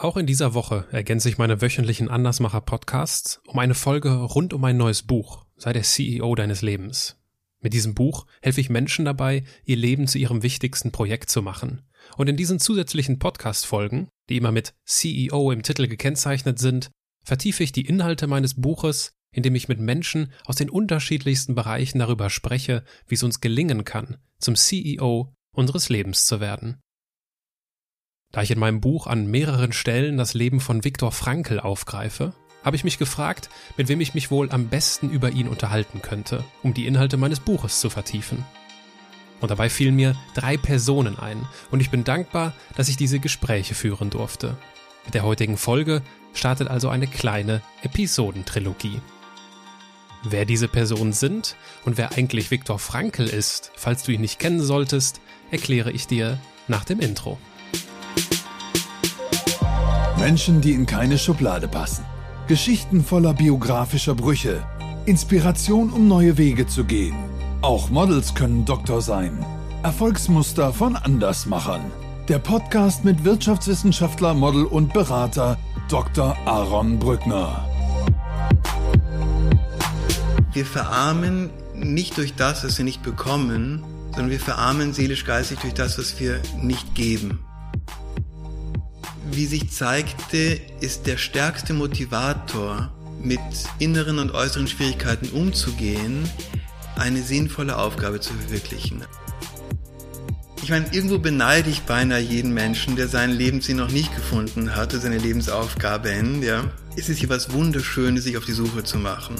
Auch in dieser Woche ergänze ich meine wöchentlichen Andersmacher Podcasts um eine Folge rund um ein neues Buch, sei der CEO deines Lebens. Mit diesem Buch helfe ich Menschen dabei, ihr Leben zu ihrem wichtigsten Projekt zu machen. Und in diesen zusätzlichen Podcast-Folgen, die immer mit CEO im Titel gekennzeichnet sind, vertiefe ich die Inhalte meines Buches, indem ich mit Menschen aus den unterschiedlichsten Bereichen darüber spreche, wie es uns gelingen kann, zum CEO unseres Lebens zu werden. Da ich in meinem Buch an mehreren Stellen das Leben von Viktor Frankl aufgreife, habe ich mich gefragt, mit wem ich mich wohl am besten über ihn unterhalten könnte, um die Inhalte meines Buches zu vertiefen. Und dabei fielen mir drei Personen ein, und ich bin dankbar, dass ich diese Gespräche führen durfte. Mit der heutigen Folge startet also eine kleine Episodentrilogie. Wer diese Personen sind und wer eigentlich Viktor Frankl ist, falls du ihn nicht kennen solltest, erkläre ich dir nach dem Intro. Menschen, die in keine Schublade passen. Geschichten voller biografischer Brüche. Inspiration, um neue Wege zu gehen. Auch Models können Doktor sein. Erfolgsmuster von Andersmachern. Der Podcast mit Wirtschaftswissenschaftler, Model und Berater Dr. Aaron Brückner. Wir verarmen nicht durch das, was wir nicht bekommen, sondern wir verarmen seelisch-geistig durch das, was wir nicht geben. Wie sich zeigte, ist der stärkste Motivator, mit inneren und äußeren Schwierigkeiten umzugehen, eine sinnvolle Aufgabe zu verwirklichen. Ich meine, irgendwo beneide ich beinahe jeden Menschen, der seinen Lebenssinn noch nicht gefunden hatte, seine Lebensaufgabe in, ja. Es ist hier was Wunderschönes, sich auf die Suche zu machen.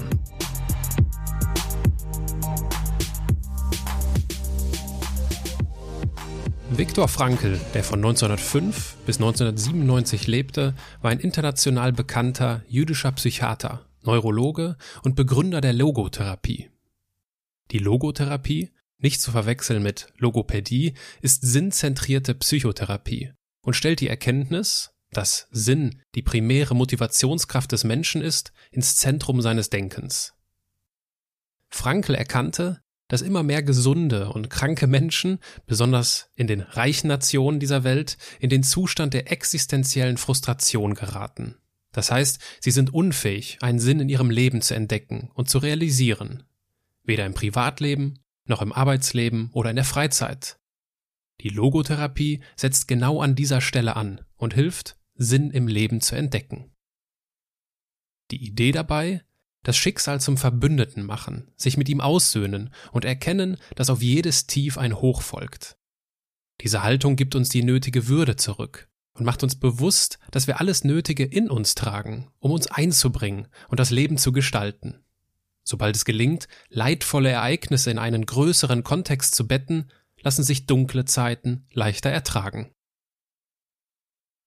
Viktor Frankl, der von 1905 bis 1997 lebte, war ein international bekannter jüdischer Psychiater, Neurologe und Begründer der Logotherapie. Die Logotherapie, nicht zu verwechseln mit Logopädie, ist sinnzentrierte Psychotherapie und stellt die Erkenntnis, dass Sinn die primäre Motivationskraft des Menschen ist, ins Zentrum seines Denkens. Frankl erkannte, dass immer mehr gesunde und kranke Menschen, besonders in den reichen Nationen dieser Welt, in den Zustand der existenziellen Frustration geraten. Das heißt, sie sind unfähig, einen Sinn in ihrem Leben zu entdecken und zu realisieren. Weder im Privatleben, noch im Arbeitsleben oder in der Freizeit. Die Logotherapie setzt genau an dieser Stelle an und hilft, Sinn im Leben zu entdecken. Die Idee dabei, das Schicksal zum Verbündeten machen, sich mit ihm aussöhnen und erkennen, dass auf jedes Tief ein Hoch folgt. Diese Haltung gibt uns die nötige Würde zurück und macht uns bewusst, dass wir alles Nötige in uns tragen, um uns einzubringen und das Leben zu gestalten. Sobald es gelingt, leidvolle Ereignisse in einen größeren Kontext zu betten, lassen sich dunkle Zeiten leichter ertragen.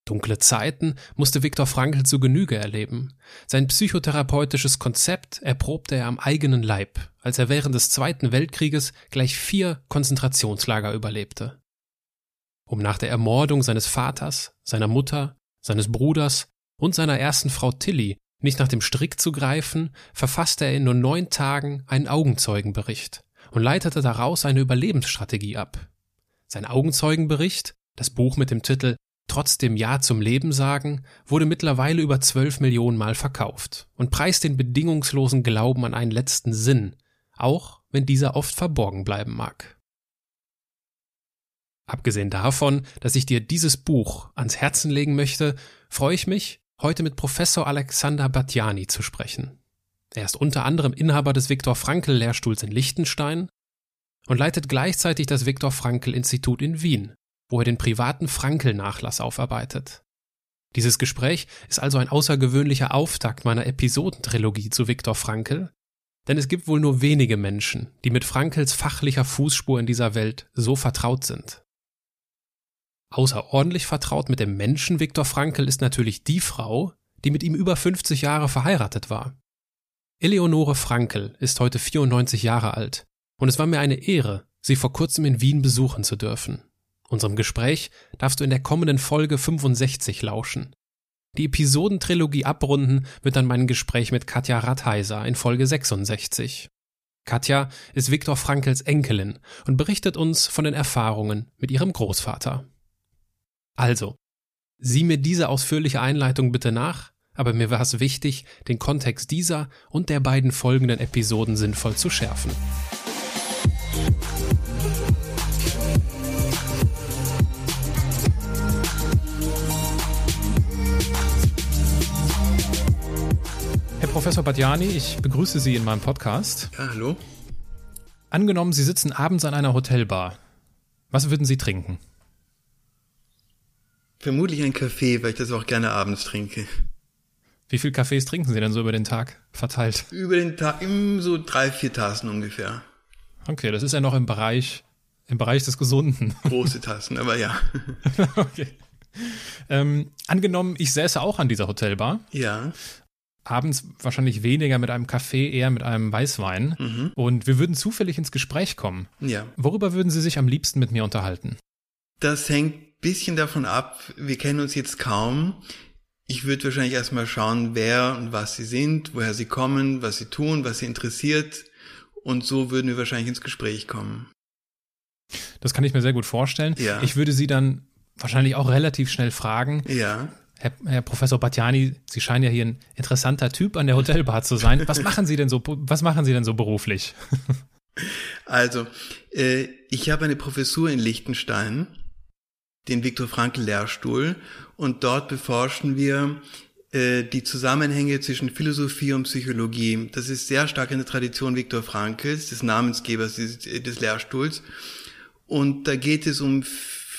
Dunkle Zeiten musste Viktor Frankl zu Genüge erleben. Sein psychotherapeutisches Konzept erprobte er am eigenen Leib, als er während des Zweiten Weltkrieges gleich vier Konzentrationslager überlebte. Um nach der Ermordung seines Vaters, seiner Mutter, seines Bruders und seiner ersten Frau Tilly nicht nach dem Strick zu greifen, verfasste er in nur neun Tagen einen Augenzeugenbericht und leitete daraus eine Überlebensstrategie ab. Sein Augenzeugenbericht, das Buch mit dem Titel trotzdem Ja zum Leben sagen, wurde mittlerweile über zwölf Millionen Mal verkauft und preist den bedingungslosen Glauben an einen letzten Sinn, auch wenn dieser oft verborgen bleiben mag. Abgesehen davon, dass ich dir dieses Buch ans Herzen legen möchte, freue ich mich, heute mit Professor Alexander Batjani zu sprechen. Er ist unter anderem Inhaber des Viktor Frankl Lehrstuhls in Liechtenstein und leitet gleichzeitig das Viktor Frankl Institut in Wien, wo er den privaten Frankel-Nachlass aufarbeitet. Dieses Gespräch ist also ein außergewöhnlicher Auftakt meiner Episodentrilogie zu Viktor Frankl, denn es gibt wohl nur wenige Menschen, die mit Frankels fachlicher Fußspur in dieser Welt so vertraut sind. Außerordentlich vertraut mit dem Menschen Viktor Frankl ist natürlich die Frau, die mit ihm über 50 Jahre verheiratet war. Eleonore Frankl ist heute 94 Jahre alt und es war mir eine Ehre, sie vor kurzem in Wien besuchen zu dürfen. Unserem Gespräch darfst du in der kommenden Folge 65 lauschen. Die Episodentrilogie abrunden wird dann mein Gespräch mit Katja Rathheiser in Folge 66. Katja ist Viktor Frankls Enkelin und berichtet uns von den Erfahrungen mit ihrem Großvater. Also, Sieh mir diese ausführliche Einleitung bitte nach, aber mir war es wichtig, den Kontext dieser und der beiden folgenden Episoden sinnvoll zu schärfen. Professor Badjani, ich begrüße Sie in meinem Podcast. Ja, hallo. Angenommen, Sie sitzen abends an einer Hotelbar. Was würden Sie trinken? Vermutlich ein Kaffee, weil ich das auch gerne abends trinke. Wie viel Kaffees trinken Sie denn so über den Tag verteilt? Über den Tag so drei, vier Tassen ungefähr. Okay, das ist ja noch im Bereich, im Bereich des Gesunden. Große Tassen, aber ja. okay. Ähm, angenommen, ich säße auch an dieser Hotelbar. Ja. Abends wahrscheinlich weniger mit einem Kaffee, eher mit einem Weißwein. Mhm. Und wir würden zufällig ins Gespräch kommen. Ja. Worüber würden Sie sich am liebsten mit mir unterhalten? Das hängt ein bisschen davon ab. Wir kennen uns jetzt kaum. Ich würde wahrscheinlich erstmal schauen, wer und was sie sind, woher sie kommen, was sie tun, was sie interessiert. Und so würden wir wahrscheinlich ins Gespräch kommen. Das kann ich mir sehr gut vorstellen. Ja. Ich würde Sie dann wahrscheinlich auch relativ schnell fragen, Ja. Herr, Herr Professor Batjani, Sie scheinen ja hier ein interessanter Typ an der Hotelbar zu sein. Was machen Sie denn so, was machen Sie denn so beruflich? Also, äh, ich habe eine Professur in Liechtenstein, den Viktor Frankl Lehrstuhl, und dort beforschen wir äh, die Zusammenhänge zwischen Philosophie und Psychologie. Das ist sehr stark in der Tradition Viktor Frankls, des Namensgebers des, des Lehrstuhls. Und da geht es um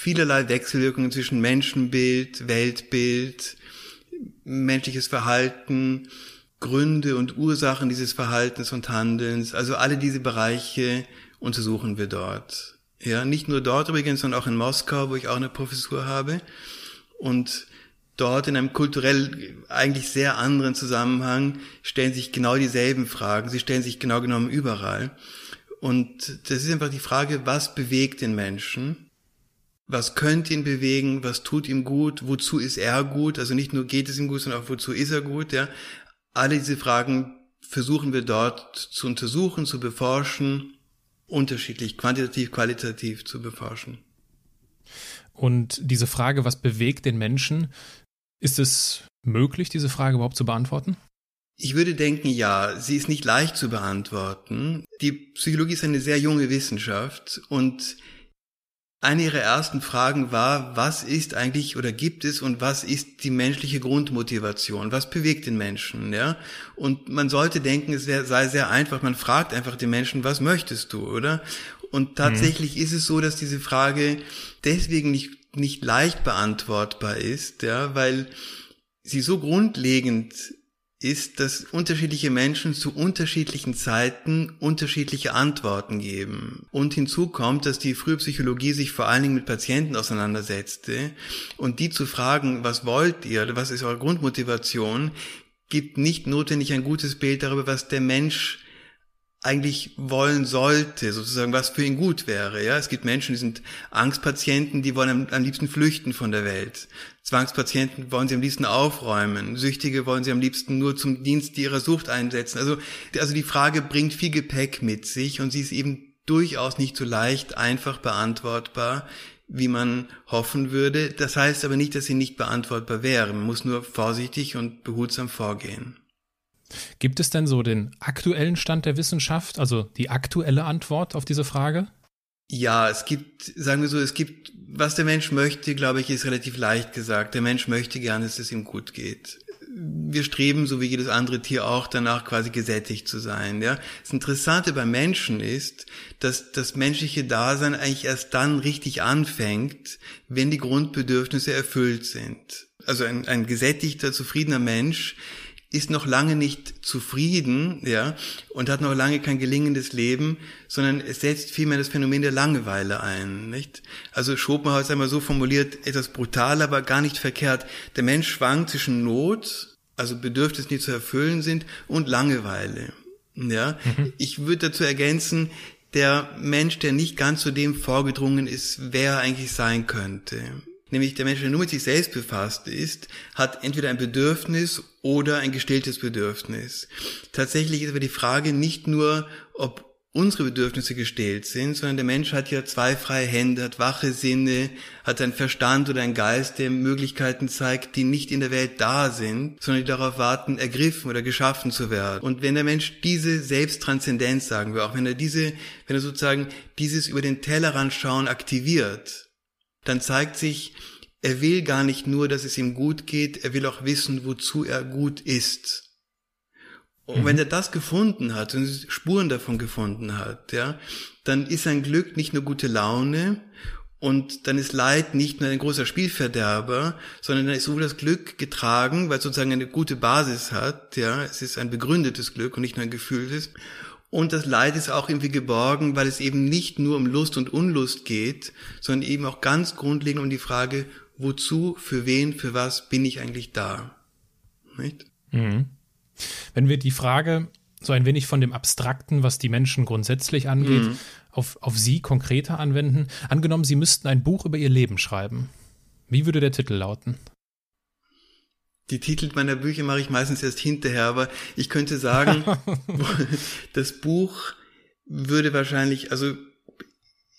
vielerlei Wechselwirkungen zwischen Menschenbild, Weltbild, menschliches Verhalten, Gründe und Ursachen dieses Verhaltens und Handelns. Also alle diese Bereiche untersuchen wir dort. Ja, nicht nur dort übrigens, sondern auch in Moskau, wo ich auch eine Professur habe. Und dort in einem kulturell eigentlich sehr anderen Zusammenhang stellen sich genau dieselben Fragen. Sie stellen sich genau genommen überall. Und das ist einfach die Frage, was bewegt den Menschen? Was könnte ihn bewegen? Was tut ihm gut? Wozu ist er gut? Also nicht nur geht es ihm gut, sondern auch wozu ist er gut? Ja, alle diese Fragen versuchen wir dort zu untersuchen, zu beforschen, unterschiedlich, quantitativ, qualitativ zu beforschen. Und diese Frage, was bewegt den Menschen, ist es möglich, diese Frage überhaupt zu beantworten? Ich würde denken, ja, sie ist nicht leicht zu beantworten. Die Psychologie ist eine sehr junge Wissenschaft und eine ihrer ersten Fragen war, was ist eigentlich oder gibt es und was ist die menschliche Grundmotivation? Was bewegt den Menschen? Ja? Und man sollte denken, es sei sehr einfach. Man fragt einfach den Menschen, was möchtest du, oder? Und tatsächlich mhm. ist es so, dass diese Frage deswegen nicht, nicht leicht beantwortbar ist, ja, weil sie so grundlegend ist, dass unterschiedliche Menschen zu unterschiedlichen Zeiten unterschiedliche Antworten geben. Und hinzu kommt, dass die frühe Psychologie sich vor allen Dingen mit Patienten auseinandersetzte und die zu fragen, was wollt ihr, was ist eure Grundmotivation, gibt nicht notwendig ein gutes Bild darüber, was der Mensch eigentlich wollen sollte, sozusagen, was für ihn gut wäre. Ja, es gibt Menschen, die sind Angstpatienten, die wollen am, am, liebsten flüchten von der Welt. Zwangspatienten wollen sie am liebsten aufräumen. Süchtige wollen sie am liebsten nur zum Dienst ihrer Sucht einsetzen. Also, also die Frage bringt viel Gepäck mit sich und sie ist eben durchaus nicht so leicht einfach beantwortbar, wie man hoffen würde. Das heißt aber nicht, dass sie nicht beantwortbar wäre. Man muss nur vorsichtig und behutsam vorgehen. Gibt es denn so den aktuellen Stand der Wissenschaft, also die aktuelle Antwort auf diese Frage? Ja, es gibt, sagen wir so, es gibt, was der Mensch möchte, glaube ich, ist relativ leicht gesagt. Der Mensch möchte gerne, dass es ihm gut geht. Wir streben, so wie jedes andere Tier auch, danach quasi gesättigt zu sein. Ja, das Interessante beim Menschen ist, dass das menschliche Dasein eigentlich erst dann richtig anfängt, wenn die Grundbedürfnisse erfüllt sind. Also ein, ein gesättigter, zufriedener Mensch ist noch lange nicht zufrieden, ja, und hat noch lange kein gelingendes Leben, sondern es setzt vielmehr das Phänomen der Langeweile ein, nicht? Also Schopenhauer ist einmal so formuliert, etwas brutal, aber gar nicht verkehrt. Der Mensch schwankt zwischen Not, also Bedürfnisse, die zu erfüllen sind, und Langeweile, ja. Mhm. Ich würde dazu ergänzen, der Mensch, der nicht ganz zu dem vorgedrungen ist, wer er eigentlich sein könnte nämlich der Mensch, der nur mit sich selbst befasst ist, hat entweder ein Bedürfnis oder ein gestilltes Bedürfnis. Tatsächlich ist aber die Frage nicht nur, ob unsere Bedürfnisse gestellt sind, sondern der Mensch hat ja zwei freie Hände, hat wache Sinne, hat einen Verstand oder einen Geist, der Möglichkeiten zeigt, die nicht in der Welt da sind, sondern die darauf warten, ergriffen oder geschaffen zu werden. Und wenn der Mensch diese Selbsttranszendenz, sagen wir auch, wenn er diese, wenn er sozusagen dieses über den Tellerrand schauen aktiviert, dann zeigt sich, er will gar nicht nur, dass es ihm gut geht, er will auch wissen, wozu er gut ist. Und mhm. wenn er das gefunden hat und Spuren davon gefunden hat, ja, dann ist sein Glück nicht nur gute Laune und dann ist Leid nicht nur ein großer Spielverderber, sondern dann ist sowohl das Glück getragen, weil es sozusagen eine gute Basis hat, ja, es ist ein begründetes Glück und nicht nur ein gefühltes. Und das Leid ist auch irgendwie geborgen, weil es eben nicht nur um Lust und Unlust geht, sondern eben auch ganz grundlegend um die Frage, wozu, für wen, für was bin ich eigentlich da? Nicht? Mhm. Wenn wir die Frage so ein wenig von dem Abstrakten, was die Menschen grundsätzlich angeht, mhm. auf, auf Sie konkreter anwenden, angenommen, Sie müssten ein Buch über Ihr Leben schreiben. Wie würde der Titel lauten? Die Titel meiner Bücher mache ich meistens erst hinterher, aber ich könnte sagen, das Buch würde wahrscheinlich, also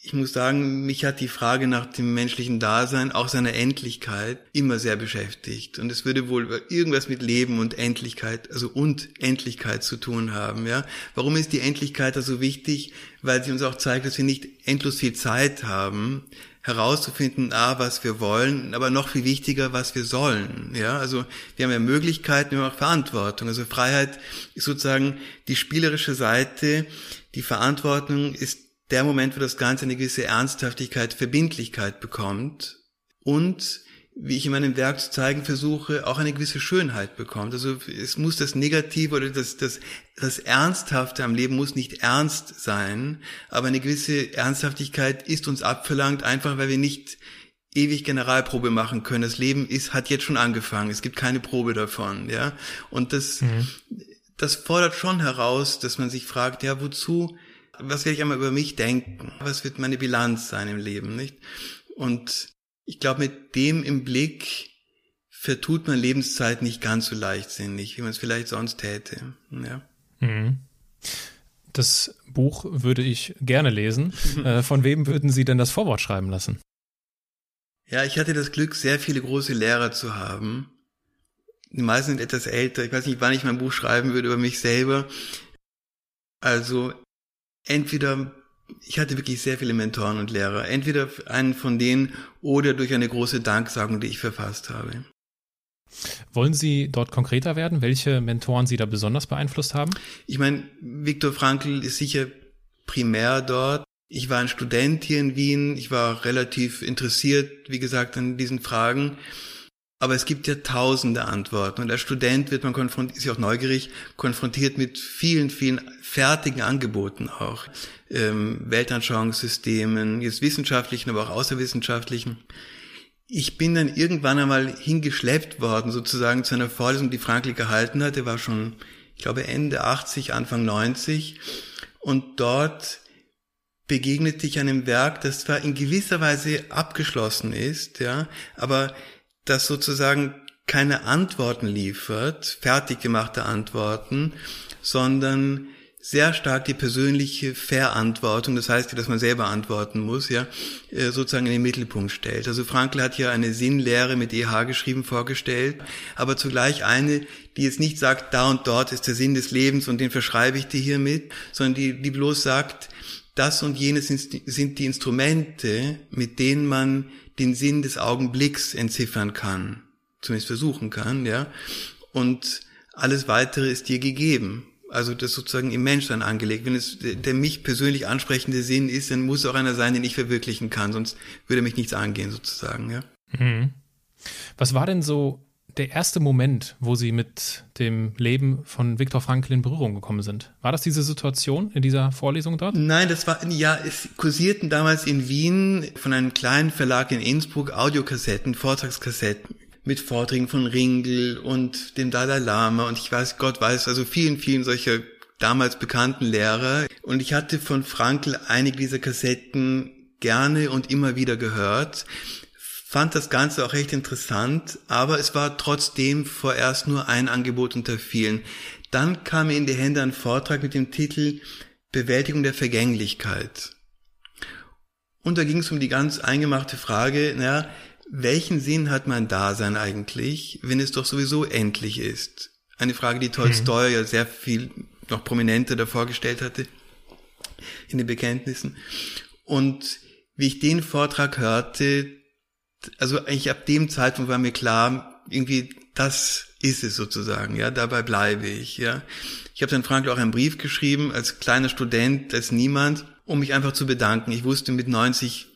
ich muss sagen, mich hat die Frage nach dem menschlichen Dasein, auch seiner Endlichkeit, immer sehr beschäftigt. Und es würde wohl irgendwas mit Leben und Endlichkeit, also und Endlichkeit zu tun haben, ja. Warum ist die Endlichkeit da so wichtig? Weil sie uns auch zeigt, dass wir nicht endlos viel Zeit haben, herauszufinden, ah, was wir wollen, aber noch viel wichtiger, was wir sollen. Ja, also wir haben ja Möglichkeiten, wir haben auch Verantwortung. Also Freiheit ist sozusagen die spielerische Seite. Die Verantwortung ist der Moment, wo das Ganze eine gewisse Ernsthaftigkeit, Verbindlichkeit bekommt und wie ich in meinem Werk zu zeigen versuche, auch eine gewisse Schönheit bekommt. Also es muss das Negative oder das, das, das Ernsthafte am Leben muss nicht ernst sein, aber eine gewisse Ernsthaftigkeit ist uns abverlangt, einfach weil wir nicht ewig Generalprobe machen können. Das Leben ist, hat jetzt schon angefangen. Es gibt keine Probe davon, ja. Und das, mhm. das fordert schon heraus, dass man sich fragt, ja, wozu was werde ich einmal über mich denken? Was wird meine Bilanz sein im Leben, nicht? Und ich glaube, mit dem im Blick vertut man Lebenszeit nicht ganz so leichtsinnig, wie man es vielleicht sonst täte. Ja. Mhm. Das Buch würde ich gerne lesen. Äh, von wem würden Sie denn das Vorwort schreiben lassen? Ja, ich hatte das Glück, sehr viele große Lehrer zu haben. Die meisten sind etwas älter. Ich weiß nicht, wann ich mein Buch schreiben würde über mich selber. Also entweder, ich hatte wirklich sehr viele Mentoren und Lehrer, entweder einen von denen oder durch eine große Danksagung, die ich verfasst habe. Wollen Sie dort konkreter werden, welche Mentoren Sie da besonders beeinflusst haben? Ich meine, Viktor Frankl ist sicher primär dort. Ich war ein Student hier in Wien. Ich war relativ interessiert, wie gesagt, an diesen Fragen. Aber es gibt ja tausende Antworten und als Student wird man konfrontiert, ist ja auch neugierig, konfrontiert mit vielen, vielen fertigen Angeboten auch. Ähm, Weltanschauungssystemen, jetzt wissenschaftlichen, aber auch außerwissenschaftlichen. Ich bin dann irgendwann einmal hingeschleppt worden, sozusagen zu einer Vorlesung, die Frankl gehalten hat. Der war schon, ich glaube, Ende 80, Anfang 90. Und dort begegnete ich einem Werk, das zwar in gewisser Weise abgeschlossen ist, ja, aber das sozusagen keine Antworten liefert, fertig gemachte Antworten, sondern sehr stark die persönliche Verantwortung, das heißt, dass man selber antworten muss, ja, äh, sozusagen in den Mittelpunkt stellt. Also Frankl hat ja eine Sinnlehre mit EH geschrieben vorgestellt, aber zugleich eine, die jetzt nicht sagt, da und dort ist der Sinn des Lebens und den verschreibe ich dir hiermit, sondern die, die bloß sagt, das und jenes sind die Instrumente, mit denen man den Sinn des Augenblicks entziffern kann, zumindest versuchen kann, ja. Und alles weitere ist dir gegeben. Also das sozusagen im Menschsein angelegt. Wenn es der mich persönlich ansprechende Sinn ist, dann muss auch einer sein, den ich verwirklichen kann, sonst würde mich nichts angehen sozusagen, ja. Mhm. Was war denn so der erste Moment, wo Sie mit dem Leben von Viktor Frankl in Berührung gekommen sind? War das diese Situation in dieser Vorlesung dort? Nein, das war, ja, es kursierten damals in Wien von einem kleinen Verlag in Innsbruck Audiokassetten, Vortragskassetten mit Vorträgen von Ringel und dem Dalai Lama und ich weiß, Gott weiß, also vielen, vielen solcher damals bekannten Lehrer. Und ich hatte von Frankl einige dieser Kassetten gerne und immer wieder gehört fand das Ganze auch recht interessant, aber es war trotzdem vorerst nur ein Angebot unter vielen. Dann kam mir in die Hände ein Vortrag mit dem Titel Bewältigung der Vergänglichkeit. Und da ging es um die ganz eingemachte Frage, naja, welchen Sinn hat mein Dasein eigentlich, wenn es doch sowieso endlich ist? Eine Frage, die Tolstoi mhm. ja sehr viel noch prominenter davor gestellt hatte in den Bekenntnissen. Und wie ich den Vortrag hörte, also eigentlich ab dem Zeitpunkt war mir klar, irgendwie das ist es sozusagen, ja, dabei bleibe ich, ja. Ich habe dann Frankl auch einen Brief geschrieben, als kleiner Student, als niemand, um mich einfach zu bedanken. Ich wusste, mit 90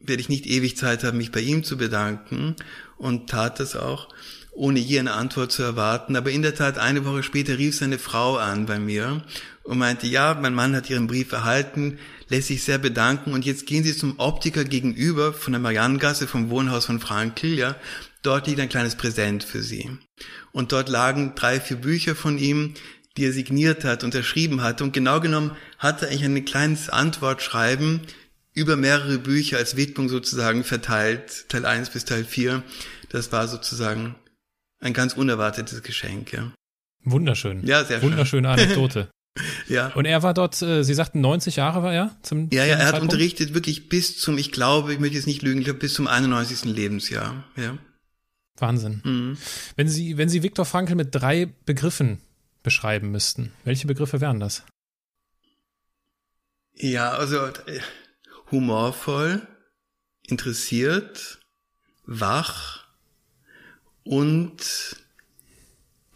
werde ich nicht ewig Zeit haben, mich bei ihm zu bedanken und tat das auch, ohne je eine Antwort zu erwarten. Aber in der Tat, eine Woche später rief seine Frau an bei mir und meinte, ja, mein Mann hat ihren Brief erhalten, lässt sich sehr bedanken und jetzt gehen Sie zum Optiker gegenüber von der Marianengasse vom Wohnhaus von Frankl, ja, dort liegt ein kleines Präsent für Sie. Und dort lagen drei, vier Bücher von ihm, die er signiert hat, unterschrieben hat. Und genau genommen hatte er eigentlich ein kleines Antwortschreiben über mehrere Bücher als Widmung sozusagen verteilt, Teil 1 bis Teil 4. Das war sozusagen ein ganz unerwartetes Geschenk, ja. Wunderschön. Ja, sehr schön. Wunderschöne Anekdote. ja. Und er war dort, äh, Sie sagten 90 Jahre war er? Zum, ja, ja, er hat unterrichtet wirklich bis zum, ich glaube, ich möchte jetzt nicht lügen, ich glaube bis zum 91. Lebensjahr, ja. Wahnsinn. Mhm. Wenn Sie, wenn Sie Viktor Frankl mit drei Begriffen beschreiben müssten, welche Begriffe wären das? Ja, also äh, humorvoll, interessiert, wach und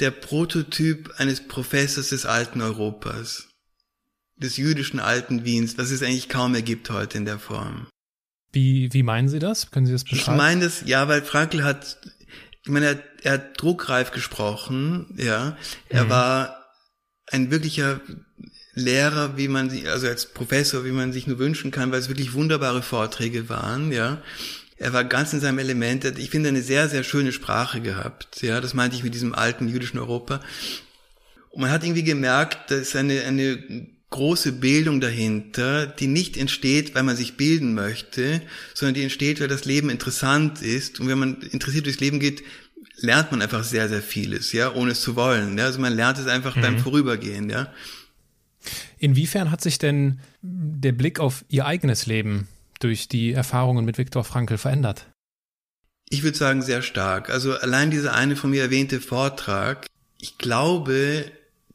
der Prototyp eines Professors des alten Europas, des jüdischen alten Wiens, was es eigentlich kaum mehr gibt heute in der Form. Wie, wie meinen Sie das? Können Sie das beschreiben? Ich meine das, ja, weil Frankl hat, ich meine, er, er hat druckreif gesprochen, ja. Er mhm. war ein wirklicher Lehrer, wie man sie, also als Professor, wie man sich nur wünschen kann, weil es wirklich wunderbare Vorträge waren, ja. Er war ganz in seinem Element. Ich finde eine sehr, sehr schöne Sprache gehabt. Ja, das meinte ich mit diesem alten jüdischen Europa. Und man hat irgendwie gemerkt, da ist eine, eine große Bildung dahinter, die nicht entsteht, weil man sich bilden möchte, sondern die entsteht, weil das Leben interessant ist. Und wenn man interessiert durchs Leben geht, lernt man einfach sehr, sehr vieles, ja, ohne es zu wollen. Ja? Also man lernt es einfach mhm. beim Vorübergehen, ja. Inwiefern hat sich denn der Blick auf Ihr eigenes Leben durch die Erfahrungen mit Viktor Frankl verändert? Ich würde sagen, sehr stark. Also allein dieser eine von mir erwähnte Vortrag, ich glaube,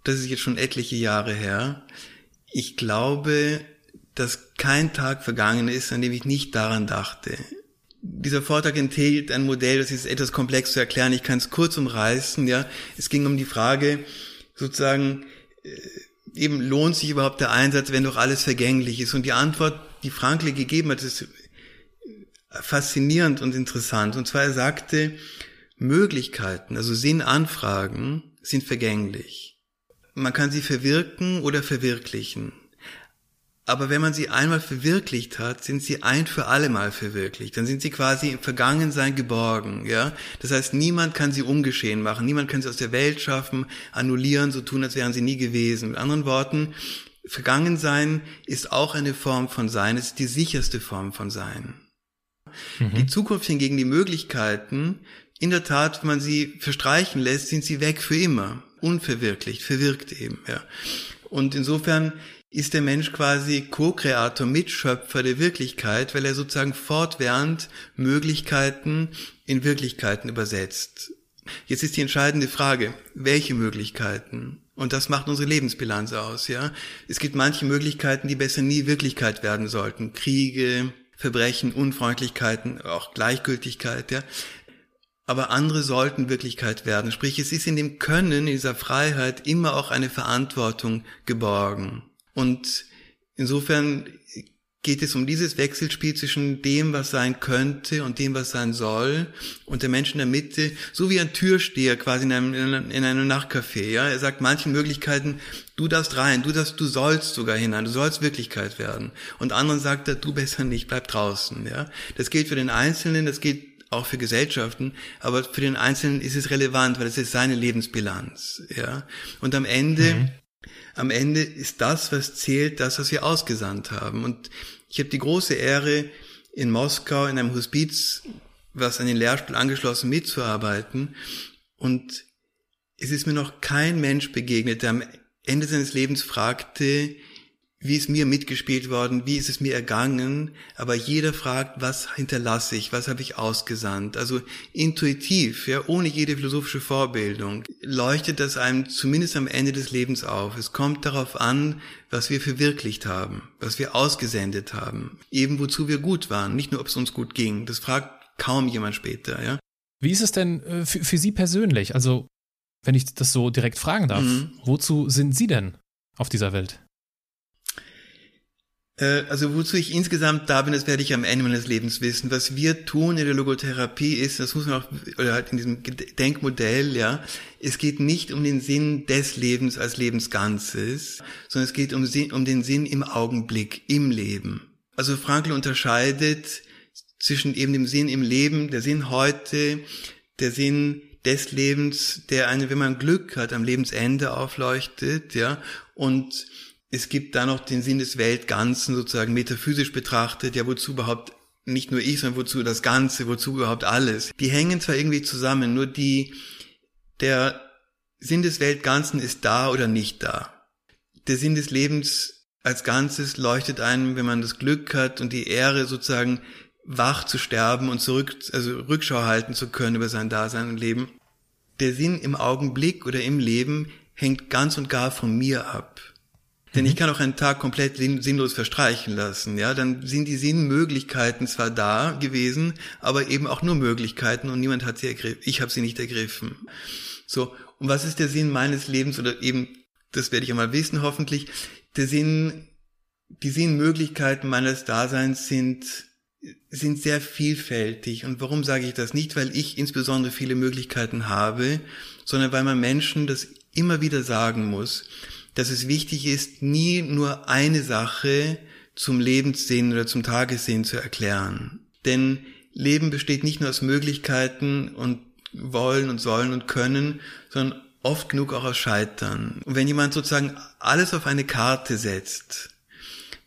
das ist jetzt schon etliche Jahre her, ich glaube, dass kein Tag vergangen ist, an dem ich nicht daran dachte. Dieser Vortrag enthält ein Modell, das ist etwas komplex zu erklären. Ich kann es kurz umreißen. Ja, es ging um die Frage, sozusagen, äh, eben lohnt sich überhaupt der Einsatz, wenn doch alles vergänglich ist? Und die Antwort, die Frankl gegeben hat, ist faszinierend und interessant. Und zwar er sagte, Möglichkeiten, also Sinnanfragen sind vergänglich. Man kann sie verwirken oder verwirklichen. Aber wenn man sie einmal verwirklicht hat, sind sie ein für alle Mal verwirklicht. Dann sind sie quasi im Vergangensein geborgen, ja. Das heißt, niemand kann sie ungeschehen machen. Niemand kann sie aus der Welt schaffen, annullieren, so tun, als wären sie nie gewesen. Mit anderen Worten, Vergangensein ist auch eine Form von Sein. Es ist die sicherste Form von Sein. Mhm. Die Zukunft hingegen, die Möglichkeiten, in der Tat, wenn man sie verstreichen lässt, sind sie weg für immer. Unverwirklicht, verwirkt eben, ja. Und insofern ist der Mensch quasi Co-Kreator, Mitschöpfer der Wirklichkeit, weil er sozusagen fortwährend Möglichkeiten in Wirklichkeiten übersetzt. Jetzt ist die entscheidende Frage, welche Möglichkeiten? Und das macht unsere Lebensbilanz aus, ja. Es gibt manche Möglichkeiten, die besser nie Wirklichkeit werden sollten. Kriege, Verbrechen, Unfreundlichkeiten, auch Gleichgültigkeit, ja. Aber andere sollten Wirklichkeit werden. Sprich, es ist in dem Können, in dieser Freiheit immer auch eine Verantwortung geborgen. Und insofern geht es um dieses Wechselspiel zwischen dem, was sein könnte und dem, was sein soll und der Mensch in der Mitte, so wie ein Türsteher quasi in einem, in einem Nachtcafé. Ja? Er sagt manchen Möglichkeiten, du darfst rein, du darfst, du sollst sogar hinein, du sollst Wirklichkeit werden. Und anderen sagt er, du besser nicht, bleib draußen. Ja? Das gilt für den Einzelnen, das gilt auch für Gesellschaften, aber für den Einzelnen ist es relevant, weil es ist seine Lebensbilanz. Ja? Und am Ende mhm am Ende ist das, was zählt, das, was wir ausgesandt haben. Und ich habe die große Ehre, in Moskau in einem Hospiz, was an den Lehrstuhl angeschlossen, mitzuarbeiten. Und es ist mir noch kein Mensch begegnet, der am Ende seines Lebens fragte, wie ist mir mitgespielt worden, wie ist es mir ergangen, aber jeder fragt, was hinterlasse ich, was habe ich ausgesandt. Also intuitiv, ja, ohne jede philosophische Vorbildung, leuchtet das einem zumindest am Ende des Lebens auf. Es kommt darauf an, was wir verwirklicht haben, was wir ausgesendet haben, eben wozu wir gut waren, nicht nur, ob es uns gut ging. Das fragt kaum jemand später, ja. Wie ist es denn äh, für, für Sie persönlich? Also, wenn ich das so direkt fragen darf, mhm. wozu sind Sie denn auf dieser Welt? Äh, also wozu ich insgesamt da bin, das werde ich am Ende meines Lebens wissen. Was wir tun in der Logotherapie ist, das muss man auch, oder halt in diesem Denkmodell, ja, es geht nicht um den Sinn des Lebens als Lebensganzes, sondern es geht um, um den Sinn im Augenblick, im Leben. Also Frankl unterscheidet zwischen eben dem Sinn im Leben, der Sinn heute, der Sinn des Lebens, der eine, wenn man Glück hat, am Lebensende aufleuchtet, ja, und es gibt da noch den Sinn des Weltganzen sozusagen metaphysisch betrachtet, ja wozu überhaupt nicht nur ich, sondern wozu das Ganze, wozu überhaupt alles. Die hängen zwar irgendwie zusammen, nur die, der Sinn des Weltganzen ist da oder nicht da. Der Sinn des Lebens als Ganzes leuchtet einem, wenn man das Glück hat und die Ehre sozusagen wach zu sterben und zurück, also Rückschau halten zu können über sein Dasein und Leben. Der Sinn im Augenblick oder im Leben hängt ganz und gar von mir ab. Denn ich mhm. kann auch einen Tag komplett sinnlos verstreichen lassen, ja, dann sind die Sinnmöglichkeiten zwar da gewesen, aber eben auch nur Möglichkeiten und niemand hat sie ergriffen. Ich habe sie nicht ergriffen. So, und was ist der Sinn meines Lebens oder eben, das werde ich einmal wissen hoffentlich, der Sinn, die Sinnmöglichkeiten meines Daseins sind sind sehr vielfältig. Und warum sage ich das? Nicht, weil ich insbesondere viele Möglichkeiten habe, sondern weil man Menschen das immer wieder sagen muss dass es wichtig ist, nie nur eine Sache zum Lebenssinn oder zum Tagessinn zu erklären. Denn Leben besteht nicht nur aus Möglichkeiten und wollen und sollen und können, sondern oft genug auch aus Scheitern. Und wenn jemand sozusagen alles auf eine Karte setzt,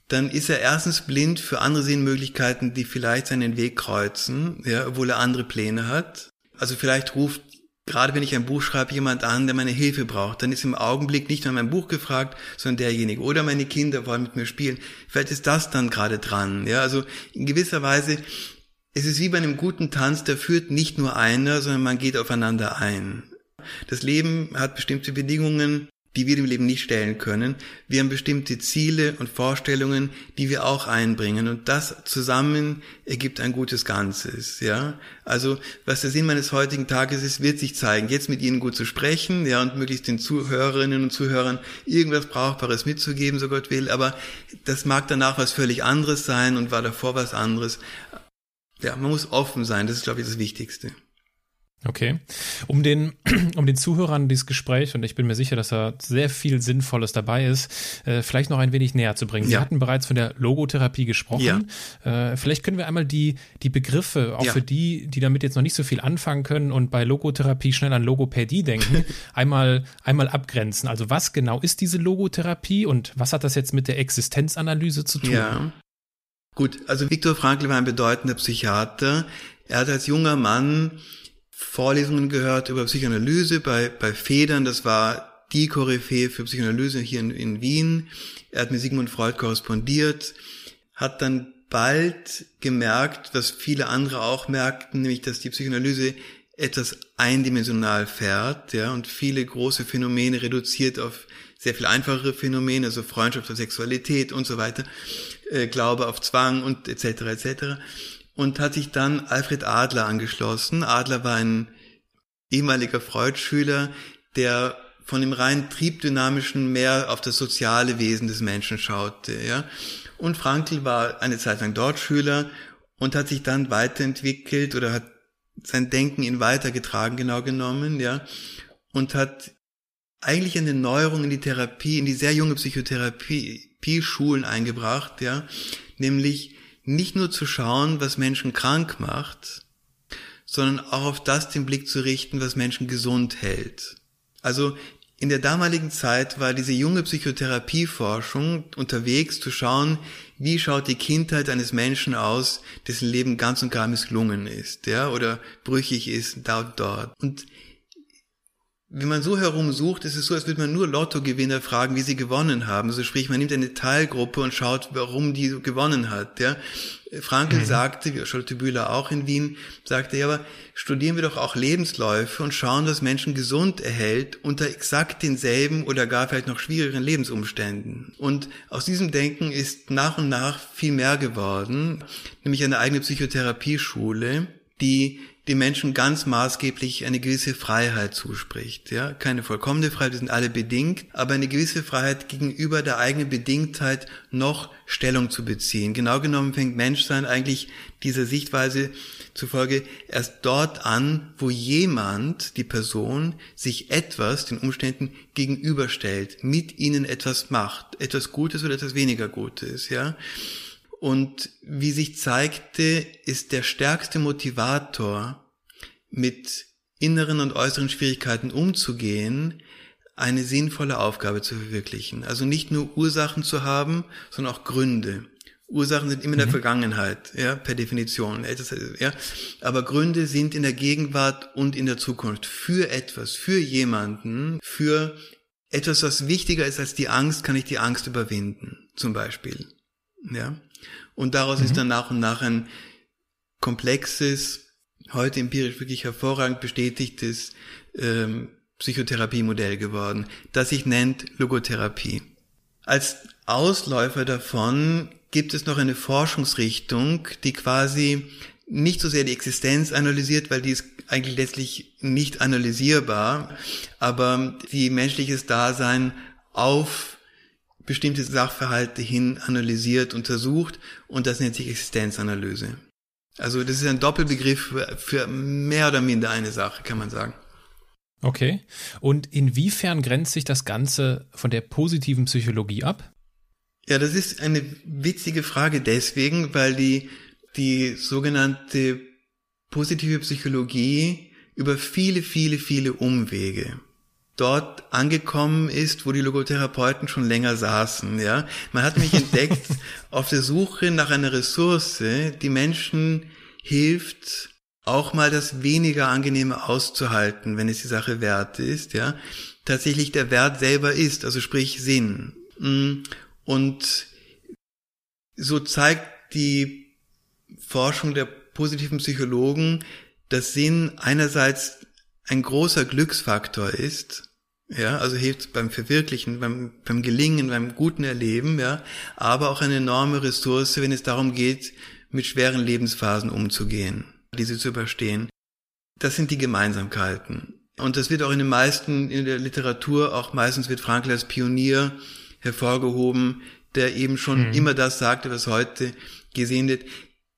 dann ist er erstens blind für andere Sinnmöglichkeiten, die vielleicht seinen Weg kreuzen, ja, obwohl er andere Pläne hat. Also vielleicht ruft Gerade wenn ich ein Buch schreibe, jemand an, der meine Hilfe braucht, dann ist im Augenblick nicht nur mein Buch gefragt, sondern derjenige. Oder meine Kinder wollen mit mir spielen. Vielleicht ist das dann gerade dran. Ja, also in gewisser Weise es ist wie bei einem guten Tanz, der führt nicht nur einer, sondern man geht aufeinander ein. Das Leben hat bestimmte Bedingungen, die wir dem Leben nicht stellen können. Wir haben bestimmte Ziele und Vorstellungen, die wir auch einbringen. Und das zusammen ergibt ein gutes Ganzes, ja. Also, was der Sinn meines heutigen Tages ist, wird sich zeigen. Jetzt mit Ihnen gut zu sprechen, ja, und möglichst den Zuhörerinnen und Zuhörern irgendwas Brauchbares mitzugeben, so Gott will. Aber das mag danach was völlig anderes sein und war davor was anderes. Ja, man muss offen sein. Das ist, glaube ich, das Wichtigste. Okay. Um den, um den Zuhörern dieses Gespräch, und ich bin mir sicher, dass da sehr viel Sinnvolles dabei ist, äh, vielleicht noch ein wenig näher zu bringen. Sie ja. hatten bereits von der Logotherapie gesprochen. Ja. Äh, vielleicht können wir einmal die, die Begriffe, auch ja. für die, die damit jetzt noch nicht so viel anfangen können und bei Logotherapie schnell an Logopädie denken, einmal, einmal abgrenzen. Also was genau ist diese Logotherapie und was hat das jetzt mit der Existenzanalyse zu tun? Ja. Gut, also Viktor Frankl war ein bedeutender Psychiater. Er hat als junger Mann Vorlesungen gehört über Psychoanalyse bei, bei Federn, das war die Koryphäe für Psychoanalyse hier in, in Wien. Er hat mit Sigmund Freud korrespondiert, hat dann bald gemerkt, was viele andere auch merkten, nämlich dass die Psychoanalyse etwas eindimensional fährt, ja, und viele große Phänomene reduziert auf sehr viel einfachere Phänomene, also Freundschaft auf Sexualität und so weiter, äh, Glaube auf Zwang und etc. etc und hat sich dann Alfred Adler angeschlossen. Adler war ein ehemaliger Freud-Schüler, der von dem rein triebdynamischen mehr auf das soziale Wesen des Menschen schaute, ja. Und Frankl war eine Zeit lang dort Schüler und hat sich dann weiterentwickelt oder hat sein Denken ihn weitergetragen, genau genommen, ja. Und hat eigentlich eine Neuerung in die Therapie, in die sehr junge Psychotherapie, Schulen eingebracht, ja. Nämlich nicht nur zu schauen, was Menschen krank macht, sondern auch auf das den Blick zu richten, was Menschen gesund hält. Also in der damaligen Zeit war diese junge Psychotherapieforschung unterwegs zu schauen, wie schaut die Kindheit eines Menschen aus, dessen Leben ganz und gar misslungen ist, ja, oder brüchig ist, da und dort. Und wenn man so herumsucht, ist es so, als würde man nur Lottogewinner fragen, wie sie gewonnen haben. Also sprich, man nimmt eine Teilgruppe und schaut, warum die gewonnen hat. Ja. Frankel mhm. sagte, Scholte Bühler auch in Wien, sagte ja, aber studieren wir doch auch Lebensläufe und schauen, was Menschen gesund erhält unter exakt denselben oder gar vielleicht noch schwierigeren Lebensumständen. Und aus diesem Denken ist nach und nach viel mehr geworden, nämlich eine eigene Psychotherapieschule, die den Menschen ganz maßgeblich eine gewisse Freiheit zuspricht. Ja, keine vollkommene Freiheit, wir sind alle bedingt, aber eine gewisse Freiheit gegenüber der eigenen Bedingtheit noch Stellung zu beziehen. Genau genommen fängt Menschsein eigentlich dieser Sichtweise zufolge erst dort an, wo jemand, die Person, sich etwas, den Umständen gegenüberstellt, mit ihnen etwas macht, etwas Gutes oder etwas weniger Gutes, ja. Und wie sich zeigte, ist der stärkste Motivator, mit inneren und äußeren Schwierigkeiten umzugehen, eine sinnvolle Aufgabe zu verwirklichen. Also nicht nur Ursachen zu haben, sondern auch Gründe. Ursachen sind immer in der mhm. Vergangenheit, ja, per Definition. Ja. Aber Gründe sind in der Gegenwart und in der Zukunft für etwas, für jemanden, für etwas, was wichtiger ist als die Angst, kann ich die Angst überwinden, zum Beispiel. Ja. Und daraus mhm. ist dann nach und nach ein komplexes, heute empirisch wirklich hervorragend bestätigtes ähm, Psychotherapiemodell geworden, das sich nennt Logotherapie. Als Ausläufer davon gibt es noch eine Forschungsrichtung, die quasi nicht so sehr die Existenz analysiert, weil die ist eigentlich letztlich nicht analysierbar, aber die menschliches Dasein auf bestimmte Sachverhalte hin analysiert, untersucht und das nennt sich Existenzanalyse. Also das ist ein Doppelbegriff für mehr oder minder eine Sache, kann man sagen. Okay. Und inwiefern grenzt sich das Ganze von der positiven Psychologie ab? Ja, das ist eine witzige Frage deswegen, weil die, die sogenannte positive Psychologie über viele, viele, viele Umwege dort angekommen ist, wo die Logotherapeuten schon länger saßen, ja. Man hat mich entdeckt auf der Suche nach einer Ressource, die Menschen hilft, auch mal das weniger angenehme auszuhalten, wenn es die Sache wert ist, ja. Tatsächlich der Wert selber ist, also sprich Sinn. Mm, und so zeigt die Forschung der positiven Psychologen, dass Sinn einerseits ein großer Glücksfaktor ist, ja, also hilft beim Verwirklichen, beim, beim Gelingen, beim guten Erleben, ja, aber auch eine enorme Ressource, wenn es darum geht, mit schweren Lebensphasen umzugehen, diese zu überstehen. Das sind die Gemeinsamkeiten. Und das wird auch in den meisten, in der Literatur, auch meistens wird Frankl als Pionier hervorgehoben, der eben schon mhm. immer das sagte, was heute gesehen wird.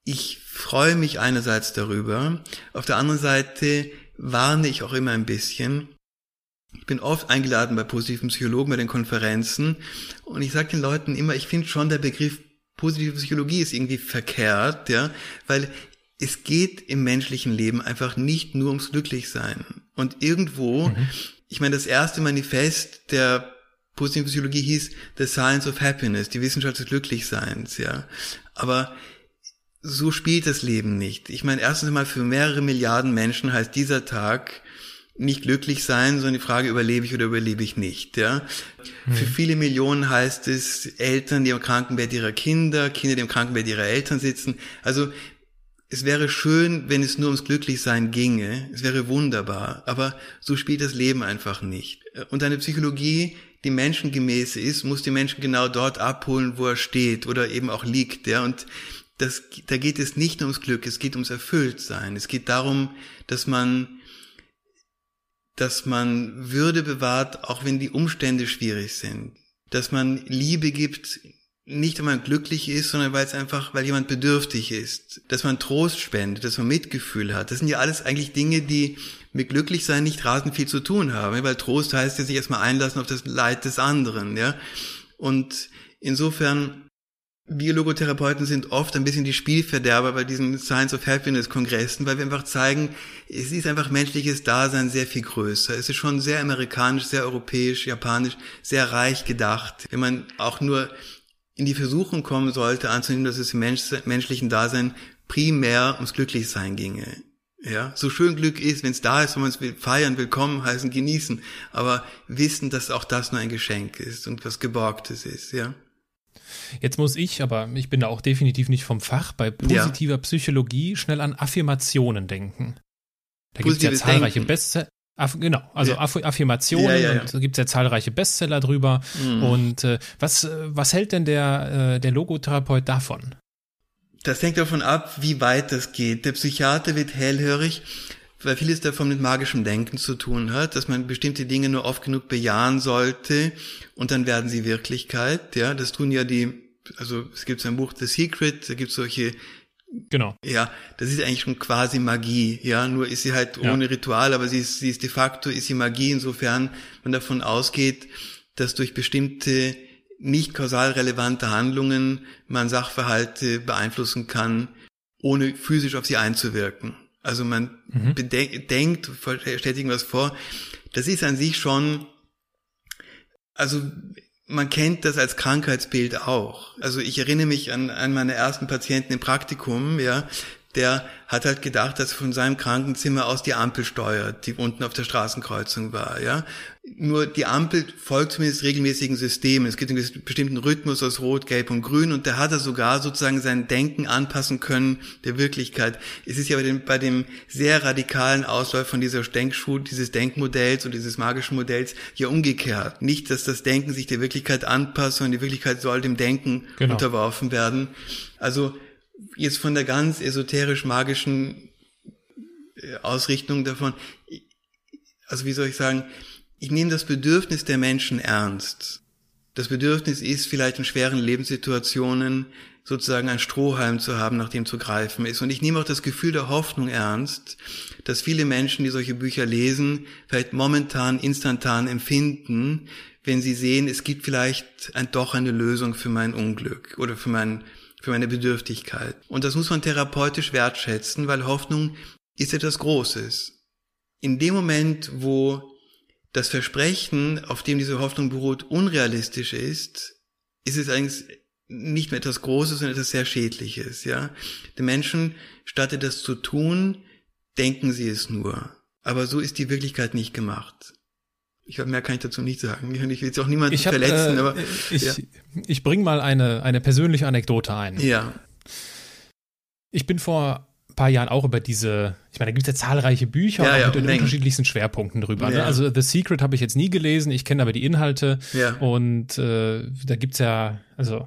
Ich freue mich einerseits darüber, auf der anderen Seite warne ich auch immer ein bisschen, ich bin oft eingeladen bei positiven Psychologen bei den Konferenzen und ich sage den Leuten immer, ich finde schon der Begriff positive Psychologie ist irgendwie verkehrt, ja, weil es geht im menschlichen Leben einfach nicht nur ums Glücklichsein. Und irgendwo, mhm. ich meine, das erste Manifest der positiven Psychologie hieß The Science of Happiness, die Wissenschaft des Glücklichseins, ja. Aber so spielt das Leben nicht. Ich meine, erstens einmal für mehrere Milliarden Menschen heißt dieser Tag nicht glücklich sein, sondern die Frage, überlebe ich oder überlebe ich nicht. Ja? Mhm. Für viele Millionen heißt es Eltern, die im Krankenbett ihrer Kinder, Kinder, die im Krankenbett ihrer Eltern sitzen. Also es wäre schön, wenn es nur ums Glücklichsein ginge. Es wäre wunderbar. Aber so spielt das Leben einfach nicht. Und eine Psychologie, die menschengemäß ist, muss die Menschen genau dort abholen, wo er steht oder eben auch liegt. Ja? Und das, da geht es nicht nur ums Glück, es geht ums Erfülltsein. Es geht darum, dass man dass man Würde bewahrt, auch wenn die Umstände schwierig sind. Dass man Liebe gibt, nicht weil man glücklich ist, sondern weil es einfach, weil jemand bedürftig ist. Dass man Trost spendet, dass man Mitgefühl hat. Das sind ja alles eigentlich Dinge, die mit Glücklichsein nicht rasend viel zu tun haben. Weil Trost heißt ja sich erstmal einlassen auf das Leid des anderen, ja. Und insofern wir Logotherapeuten sind oft ein bisschen die Spielverderber bei diesen Science of Happiness Kongressen, weil wir einfach zeigen, es ist einfach menschliches Dasein sehr viel größer. Es ist schon sehr amerikanisch, sehr europäisch, japanisch, sehr reich gedacht. Wenn man auch nur in die Versuchung kommen sollte, anzunehmen, dass es im Mensch, menschlichen Dasein primär ums Glücklichsein ginge. Ja, so schön Glück ist, wenn es da ist, wenn man es will, feiern, willkommen heißen, genießen, aber wissen, dass auch das nur ein Geschenk ist und was Geborgtes ist, ja. Jetzt muss ich, aber ich bin da auch definitiv nicht vom Fach, bei positiver ja. Psychologie schnell an Affirmationen denken. Da gibt es ja zahlreiche Bestseller. Aff genau, also ja. Aff Affirmationen ja, ja, und da gibt es ja zahlreiche Bestseller drüber. Mhm. Und äh, was, was hält denn der, äh, der Logotherapeut davon? Das hängt davon ab, wie weit das geht. Der Psychiater wird hellhörig, weil vieles davon mit magischem Denken zu tun hat, dass man bestimmte Dinge nur oft genug bejahen sollte und dann werden sie Wirklichkeit. Ja, das tun ja die, also es gibt so ein Buch The Secret, da gibt es solche Genau. Ja, das ist eigentlich schon quasi Magie, ja, nur ist sie halt ohne ja. Ritual, aber sie ist, sie ist de facto, ist sie Magie, insofern man davon ausgeht, dass durch bestimmte nicht kausal relevante Handlungen man Sachverhalte beeinflussen kann, ohne physisch auf sie einzuwirken. Also man mhm. denkt, stellt irgendwas vor. Das ist an sich schon, also man kennt das als Krankheitsbild auch. Also ich erinnere mich an, an meine ersten Patienten im Praktikum, ja, der hat halt gedacht, dass er von seinem Krankenzimmer aus die Ampel steuert, die unten auf der Straßenkreuzung war, ja. Nur die Ampel folgt zumindest regelmäßigen Systemen. Es gibt einen bestimmten Rhythmus aus Rot, Gelb und Grün und da hat er sogar sozusagen sein Denken anpassen können der Wirklichkeit. Es ist ja bei dem, bei dem sehr radikalen Ausläufer von dieser Denkschule, dieses Denkmodells und dieses magischen Modells ja umgekehrt. Nicht, dass das Denken sich der Wirklichkeit anpasst, sondern die Wirklichkeit soll dem Denken genau. unterworfen werden. Also jetzt von der ganz esoterisch-magischen äh, Ausrichtung davon, also wie soll ich sagen, ich nehme das Bedürfnis der Menschen ernst. Das Bedürfnis ist vielleicht in schweren Lebenssituationen sozusagen ein Strohhalm zu haben, nach dem zu greifen ist. Und ich nehme auch das Gefühl der Hoffnung ernst, dass viele Menschen, die solche Bücher lesen, vielleicht momentan instantan empfinden, wenn sie sehen, es gibt vielleicht ein, doch eine Lösung für mein Unglück oder für mein für meine Bedürftigkeit. Und das muss man therapeutisch wertschätzen, weil Hoffnung ist etwas Großes. In dem Moment, wo das Versprechen, auf dem diese Hoffnung beruht, unrealistisch ist, ist es eigentlich nicht mehr etwas Großes, sondern etwas sehr Schädliches, ja. Den Menschen, statt das zu tun, denken sie es nur. Aber so ist die Wirklichkeit nicht gemacht. Ich glaube, mehr kann ich dazu nicht sagen. Ich will jetzt auch niemanden ich hab, verletzen, äh, aber. Ich, ja. ich bringe mal eine, eine persönliche Anekdote ein. Ja. Ich bin vor ein paar Jahren auch über diese, ich meine, da gibt es ja zahlreiche Bücher ja, ja, mit den unterschiedlichsten Schwerpunkten drüber. Ne? Ja. Ne? Also The Secret habe ich jetzt nie gelesen, ich kenne aber die Inhalte ja. und äh, da gibt's ja, also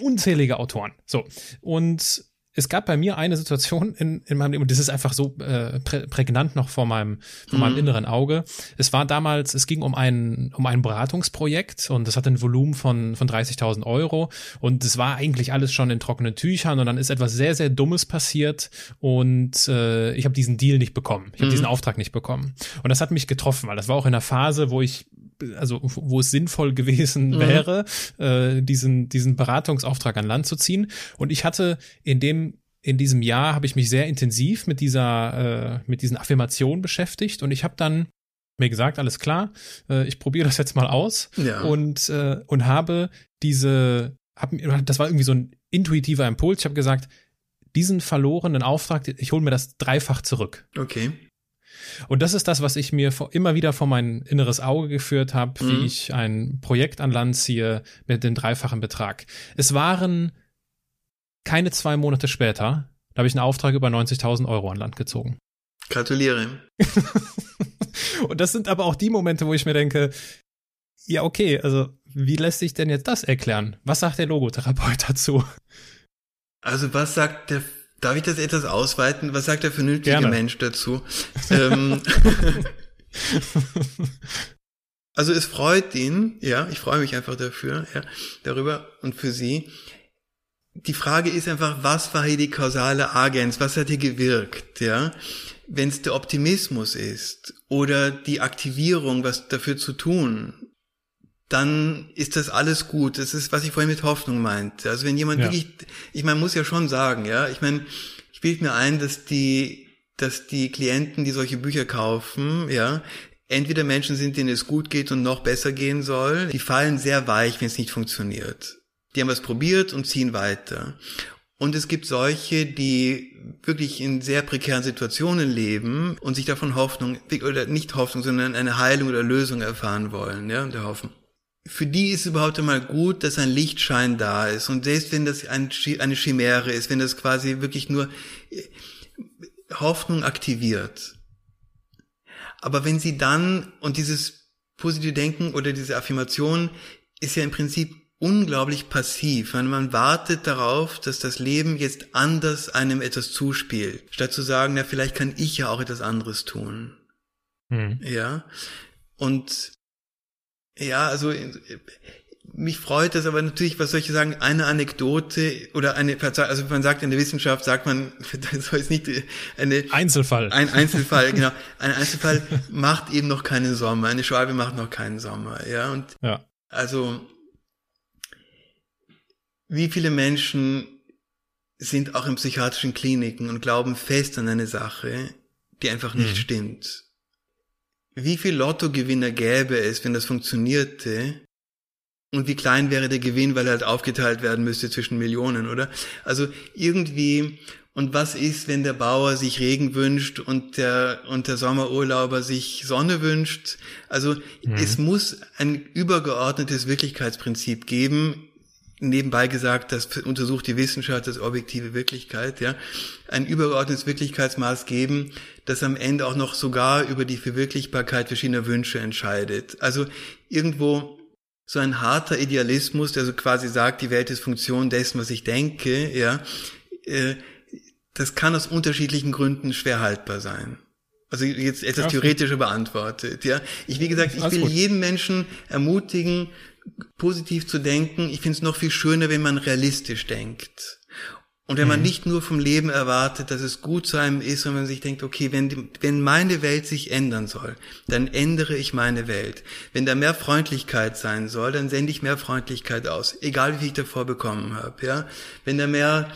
unzählige Autoren. So. Und es gab bei mir eine Situation in, in meinem Leben, und das ist einfach so äh, prä prägnant noch vor meinem, vor mhm. meinem inneren Auge. Es war damals, es ging um ein, um ein Beratungsprojekt und das hatte ein Volumen von, von 30.000 Euro und es war eigentlich alles schon in trockenen Tüchern und dann ist etwas sehr, sehr Dummes passiert und äh, ich habe diesen Deal nicht bekommen. Ich habe mhm. diesen Auftrag nicht bekommen. Und das hat mich getroffen, weil das war auch in einer Phase, wo ich also wo es sinnvoll gewesen mhm. wäre, äh, diesen, diesen Beratungsauftrag an Land zu ziehen. Und ich hatte in dem in diesem Jahr habe ich mich sehr intensiv mit dieser äh, mit diesen Affirmationen beschäftigt und ich habe dann mir gesagt, alles klar, äh, ich probiere das jetzt mal aus ja. und äh, und habe diese hab, das war irgendwie so ein intuitiver Impuls. Ich habe gesagt, diesen verlorenen Auftrag, ich hole mir das dreifach zurück. Okay. Und das ist das, was ich mir immer wieder vor mein inneres Auge geführt habe, mhm. wie ich ein Projekt an Land ziehe mit dem dreifachen Betrag. Es waren keine zwei Monate später, da habe ich einen Auftrag über 90.000 Euro an Land gezogen. Gratuliere. Und das sind aber auch die Momente, wo ich mir denke, ja, okay, also wie lässt sich denn jetzt das erklären? Was sagt der Logotherapeut dazu? Also was sagt der Darf ich das etwas ausweiten? Was sagt der vernünftige Gerne. Mensch dazu? ähm, also es freut ihn, ja, ich freue mich einfach dafür, ja, darüber und für sie. Die Frage ist einfach, was war hier die kausale Agens? Was hat hier gewirkt, ja? Wenn es der Optimismus ist oder die Aktivierung, was dafür zu tun, dann ist das alles gut. Das ist, was ich vorhin mit Hoffnung meinte. Also wenn jemand ja. wirklich, ich meine, muss ja schon sagen, ja, ich meine, ich bilde mir ein, dass die, dass die Klienten, die solche Bücher kaufen, ja, entweder Menschen sind, denen es gut geht und noch besser gehen soll, die fallen sehr weich, wenn es nicht funktioniert. Die haben was probiert und ziehen weiter. Und es gibt solche, die wirklich in sehr prekären Situationen leben und sich davon Hoffnung, oder nicht Hoffnung, sondern eine Heilung oder Lösung erfahren wollen, ja, und der Hoffen. Für die ist es überhaupt einmal gut, dass ein Lichtschein da ist. Und selbst wenn das ein, eine Chimäre ist, wenn das quasi wirklich nur äh, Hoffnung aktiviert. Aber wenn sie dann, und dieses positive Denken oder diese Affirmation ist ja im Prinzip unglaublich passiv, weil man wartet darauf, dass das Leben jetzt anders einem etwas zuspielt, statt zu sagen, na, vielleicht kann ich ja auch etwas anderes tun. Mhm. Ja. Und ja, also mich freut das, aber natürlich, was soll ich sagen, eine Anekdote oder eine, also man sagt in der Wissenschaft, sagt man, das soll jetzt nicht eine Einzelfall. Ein Einzelfall, genau. Ein Einzelfall macht eben noch keinen Sommer. Eine Schwalbe macht noch keinen Sommer, ja. Und ja. also wie viele Menschen sind auch in psychiatrischen Kliniken und glauben fest an eine Sache, die einfach nicht mhm. stimmt. Wie viel Lottogewinner gäbe es, wenn das funktionierte? Und wie klein wäre der Gewinn, weil er halt aufgeteilt werden müsste zwischen Millionen, oder? Also irgendwie, und was ist, wenn der Bauer sich Regen wünscht und der, und der Sommerurlauber sich Sonne wünscht? Also mhm. es muss ein übergeordnetes Wirklichkeitsprinzip geben, nebenbei gesagt, das untersucht die Wissenschaft das objektive Wirklichkeit, ja, ein übergeordnetes Wirklichkeitsmaß geben, das am Ende auch noch sogar über die Verwirklichbarkeit verschiedener Wünsche entscheidet. Also irgendwo so ein harter Idealismus, der so quasi sagt, die Welt ist Funktion dessen, was ich denke, ja, äh, das kann aus unterschiedlichen Gründen schwer haltbar sein. Also jetzt etwas theoretischer beantwortet, ja. Ich, wie gesagt, ich will jeden Menschen ermutigen, positiv zu denken. Ich finde es noch viel schöner, wenn man realistisch denkt. Und wenn man mhm. nicht nur vom Leben erwartet, dass es gut zu einem ist, sondern man sich denkt, okay, wenn, die, wenn meine Welt sich ändern soll, dann ändere ich meine Welt. Wenn da mehr Freundlichkeit sein soll, dann sende ich mehr Freundlichkeit aus, egal wie viel ich davor bekommen habe. Ja? Wenn da mehr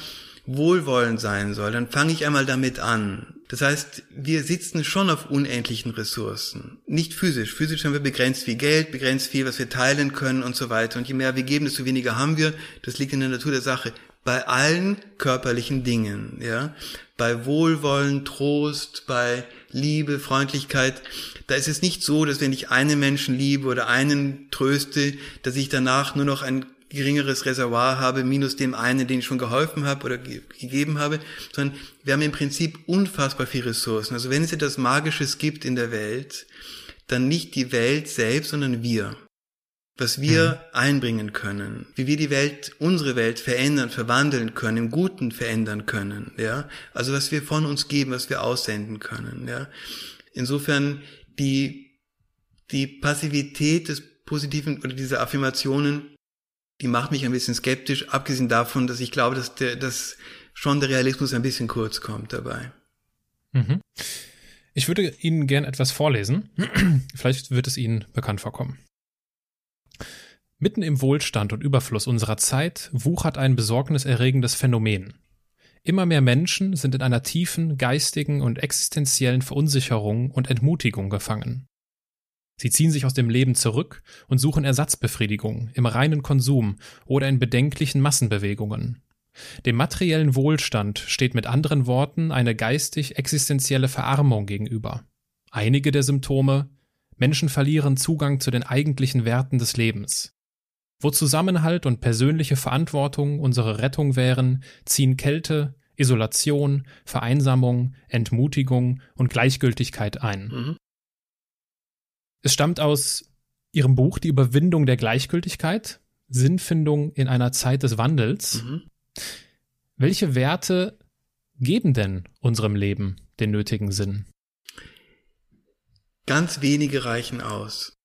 Wohlwollen sein soll, dann fange ich einmal damit an. Das heißt, wir sitzen schon auf unendlichen Ressourcen. Nicht physisch. Physisch haben wir begrenzt viel Geld, begrenzt viel, was wir teilen können und so weiter. Und je mehr wir geben, desto weniger haben wir. Das liegt in der Natur der Sache. Bei allen körperlichen Dingen, ja. Bei Wohlwollen, Trost, bei Liebe, Freundlichkeit. Da ist es nicht so, dass wenn ich einen Menschen liebe oder einen tröste, dass ich danach nur noch ein geringeres Reservoir habe, minus dem einen, den ich schon geholfen habe oder ge gegeben habe, sondern wir haben im Prinzip unfassbar viele Ressourcen. Also wenn es etwas Magisches gibt in der Welt, dann nicht die Welt selbst, sondern wir. Was wir mhm. einbringen können, wie wir die Welt, unsere Welt verändern, verwandeln können, im Guten verändern können, ja. Also was wir von uns geben, was wir aussenden können, ja. Insofern die, die Passivität des positiven oder dieser Affirmationen die macht mich ein bisschen skeptisch, abgesehen davon, dass ich glaube, dass, der, dass schon der Realismus ein bisschen kurz kommt dabei. Mhm. Ich würde Ihnen gern etwas vorlesen. Vielleicht wird es Ihnen bekannt vorkommen. Mitten im Wohlstand und Überfluss unserer Zeit wuchert ein besorgniserregendes Phänomen. Immer mehr Menschen sind in einer tiefen geistigen und existenziellen Verunsicherung und Entmutigung gefangen. Sie ziehen sich aus dem Leben zurück und suchen Ersatzbefriedigung im reinen Konsum oder in bedenklichen Massenbewegungen. Dem materiellen Wohlstand steht mit anderen Worten eine geistig existenzielle Verarmung gegenüber. Einige der Symptome Menschen verlieren Zugang zu den eigentlichen Werten des Lebens. Wo Zusammenhalt und persönliche Verantwortung unsere Rettung wären, ziehen Kälte, Isolation, Vereinsamung, Entmutigung und Gleichgültigkeit ein. Mhm. Es stammt aus ihrem Buch Die Überwindung der Gleichgültigkeit, Sinnfindung in einer Zeit des Wandels. Mhm. Welche Werte geben denn unserem Leben den nötigen Sinn? Ganz wenige reichen aus.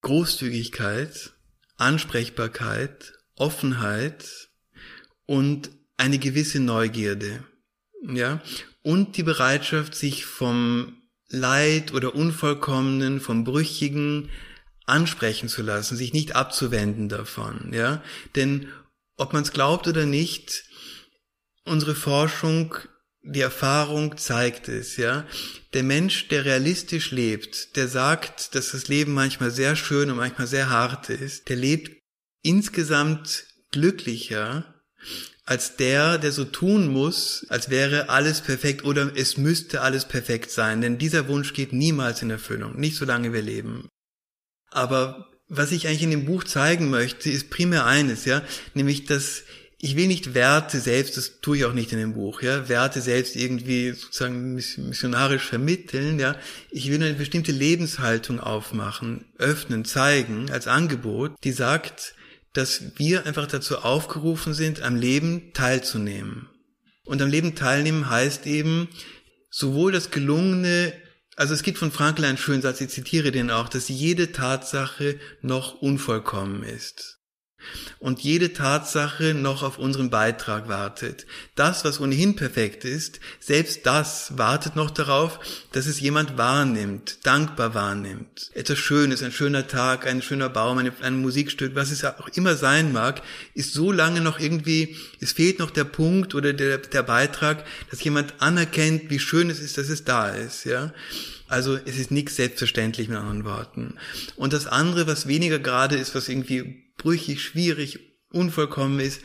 Großzügigkeit, Ansprechbarkeit, Offenheit und eine gewisse Neugierde. Ja, und die Bereitschaft, sich vom Leid oder Unvollkommenen, vom Brüchigen ansprechen zu lassen, sich nicht abzuwenden davon, ja. Denn ob man es glaubt oder nicht, unsere Forschung, die Erfahrung zeigt es, ja. Der Mensch, der realistisch lebt, der sagt, dass das Leben manchmal sehr schön und manchmal sehr hart ist, der lebt insgesamt glücklicher, als der, der so tun muss, als wäre alles perfekt oder es müsste alles perfekt sein. Denn dieser Wunsch geht niemals in Erfüllung, nicht solange wir leben. Aber was ich eigentlich in dem Buch zeigen möchte, ist primär eines, ja, nämlich, dass ich will nicht Werte selbst, das tue ich auch nicht in dem Buch, ja, Werte selbst irgendwie sozusagen missionarisch vermitteln, ja. Ich will eine bestimmte Lebenshaltung aufmachen, öffnen, zeigen als Angebot, die sagt, dass wir einfach dazu aufgerufen sind, am Leben teilzunehmen. Und am Leben teilnehmen heißt eben, sowohl das gelungene, also es gibt von Frankl einen schönen Satz, ich zitiere den auch, dass jede Tatsache noch unvollkommen ist und jede Tatsache noch auf unseren Beitrag wartet. Das, was ohnehin perfekt ist, selbst das wartet noch darauf, dass es jemand wahrnimmt, dankbar wahrnimmt. Etwas Schönes, ein schöner Tag, ein schöner Baum, ein, ein Musikstück, was es auch immer sein mag, ist so lange noch irgendwie, es fehlt noch der Punkt oder der, der Beitrag, dass jemand anerkennt, wie schön es ist, dass es da ist, ja. Also es ist nichts selbstverständlich mit anderen Worten. Und das andere, was weniger gerade ist, was irgendwie brüchig, schwierig, unvollkommen ist,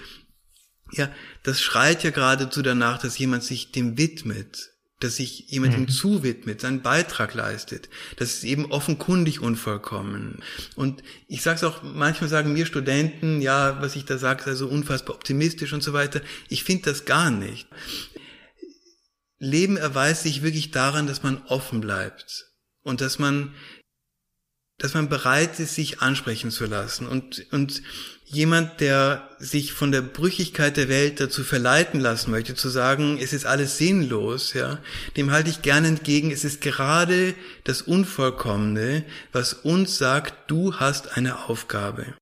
ja, das schreit ja geradezu danach, dass jemand sich dem widmet, dass sich jemand ihm zuwidmet, seinen Beitrag leistet. Das ist eben offenkundig unvollkommen. Und ich sage es auch, manchmal sagen mir Studenten, ja, was ich da sage, sei so unfassbar optimistisch und so weiter. Ich finde das gar nicht. Leben erweist sich wirklich daran, dass man offen bleibt und dass man dass man bereit ist, sich ansprechen zu lassen und, und jemand, der sich von der Brüchigkeit der Welt dazu verleiten lassen möchte, zu sagen, es ist alles sinnlos, ja, dem halte ich gerne entgegen, es ist gerade das Unvollkommene, was uns sagt, du hast eine Aufgabe.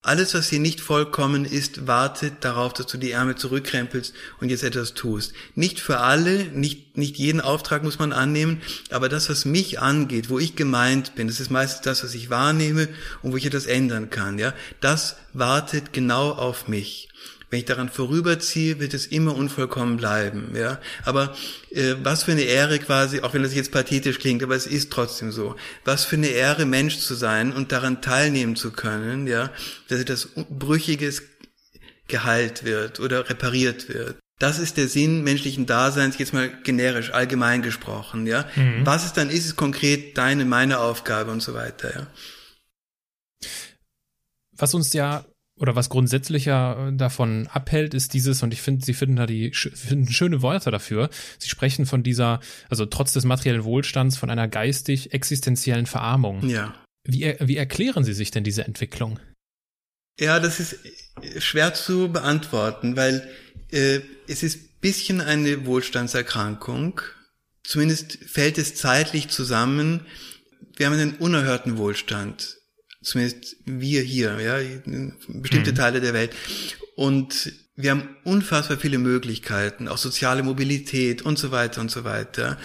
Alles, was hier nicht vollkommen ist, wartet darauf, dass du die Ärmel zurückkrempelst und jetzt etwas tust. Nicht für alle, nicht, nicht jeden Auftrag muss man annehmen, aber das, was mich angeht, wo ich gemeint bin, das ist meistens das, was ich wahrnehme und wo ich etwas ändern kann, ja, das wartet genau auf mich. Wenn ich daran vorüberziehe, wird es immer unvollkommen bleiben, ja. Aber äh, was für eine Ehre quasi, auch wenn das jetzt pathetisch klingt, aber es ist trotzdem so. Was für eine Ehre, Mensch zu sein und daran teilnehmen zu können, ja, dass etwas Brüchiges geheilt wird oder repariert wird. Das ist der Sinn menschlichen Daseins, jetzt mal generisch, allgemein gesprochen, ja. Mhm. Was es dann ist, ist konkret deine, meine Aufgabe und so weiter, ja. Was uns ja oder was grundsätzlicher äh, davon abhält, ist dieses, und ich finde, sie finden da die finden schöne Worte dafür. Sie sprechen von dieser, also trotz des materiellen Wohlstands, von einer geistig existenziellen Verarmung. Ja. Wie, wie erklären Sie sich denn diese Entwicklung? Ja, das ist schwer zu beantworten, weil äh, es ist bisschen eine Wohlstandserkrankung. Zumindest fällt es zeitlich zusammen. Wir haben einen unerhörten Wohlstand zumindest wir hier, ja, bestimmte mhm. Teile der Welt. Und wir haben unfassbar viele Möglichkeiten, auch soziale Mobilität und so weiter und so weiter.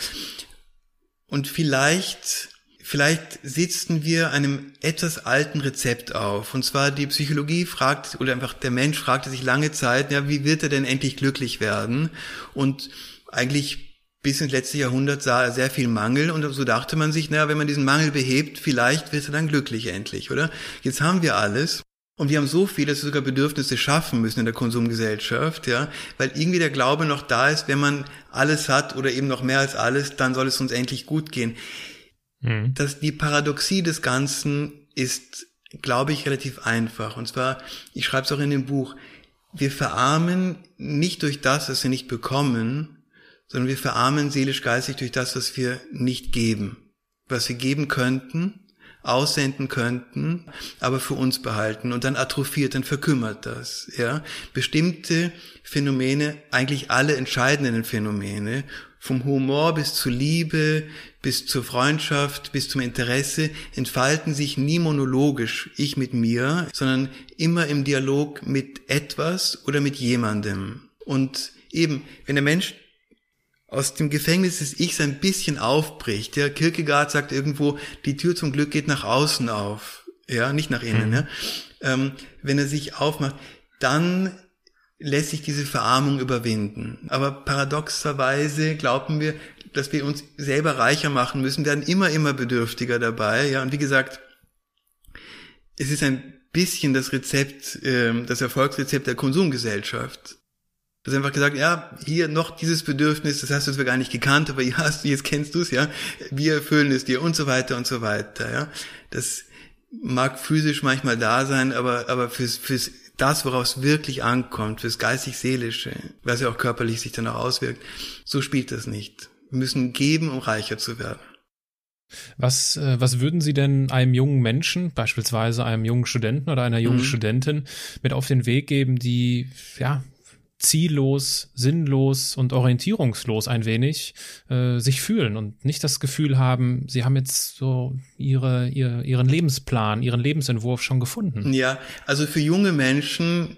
Und vielleicht, vielleicht sitzen wir einem etwas alten Rezept auf. Und zwar die Psychologie fragt, oder einfach der Mensch fragte sich lange Zeit, ja, wie wird er denn endlich glücklich werden? Und eigentlich bis ins letzte Jahrhundert sah er sehr viel Mangel und so dachte man sich, naja, wenn man diesen Mangel behebt, vielleicht wird er dann glücklich endlich, oder? Jetzt haben wir alles und wir haben so viel, dass wir sogar Bedürfnisse schaffen müssen in der Konsumgesellschaft, ja, weil irgendwie der Glaube noch da ist, wenn man alles hat oder eben noch mehr als alles, dann soll es uns endlich gut gehen. Mhm. Das, die Paradoxie des Ganzen ist, glaube ich, relativ einfach. Und zwar, ich schreibe es auch in dem Buch, wir verarmen nicht durch das, was wir nicht bekommen, sondern wir verarmen seelisch-geistig durch das, was wir nicht geben. Was wir geben könnten, aussenden könnten, aber für uns behalten und dann atrophiert, dann verkümmert das, ja. Bestimmte Phänomene, eigentlich alle entscheidenden Phänomene, vom Humor bis zur Liebe, bis zur Freundschaft, bis zum Interesse, entfalten sich nie monologisch, ich mit mir, sondern immer im Dialog mit etwas oder mit jemandem. Und eben, wenn der Mensch aus dem Gefängnis des Ichs ein bisschen aufbricht. Der Kierkegaard sagt irgendwo, die Tür zum Glück geht nach außen auf, ja, nicht nach innen. Mhm. Ja? Ähm, wenn er sich aufmacht, dann lässt sich diese Verarmung überwinden. Aber paradoxerweise glauben wir, dass wir uns selber reicher machen müssen, werden immer, immer bedürftiger dabei. Ja, und wie gesagt, es ist ein bisschen das Rezept, äh, das Erfolgsrezept der Konsumgesellschaft. Das ist einfach gesagt, ja, hier noch dieses Bedürfnis, das hast du zwar gar nicht gekannt, aber du, jetzt kennst du es, ja, wir erfüllen es dir und so weiter und so weiter, ja. Das mag physisch manchmal da sein, aber, aber fürs, fürs, das, worauf es wirklich ankommt, fürs geistig-seelische, was ja auch körperlich sich dann auch auswirkt, so spielt das nicht. Wir müssen geben, um reicher zu werden. Was, äh, was würden Sie denn einem jungen Menschen, beispielsweise einem jungen Studenten oder einer jungen mhm. Studentin, mit auf den Weg geben, die ja ziellos, sinnlos und orientierungslos ein wenig äh, sich fühlen und nicht das Gefühl haben, sie haben jetzt so ihre, ihr, ihren Lebensplan, ihren Lebensentwurf schon gefunden. Ja, also für junge Menschen,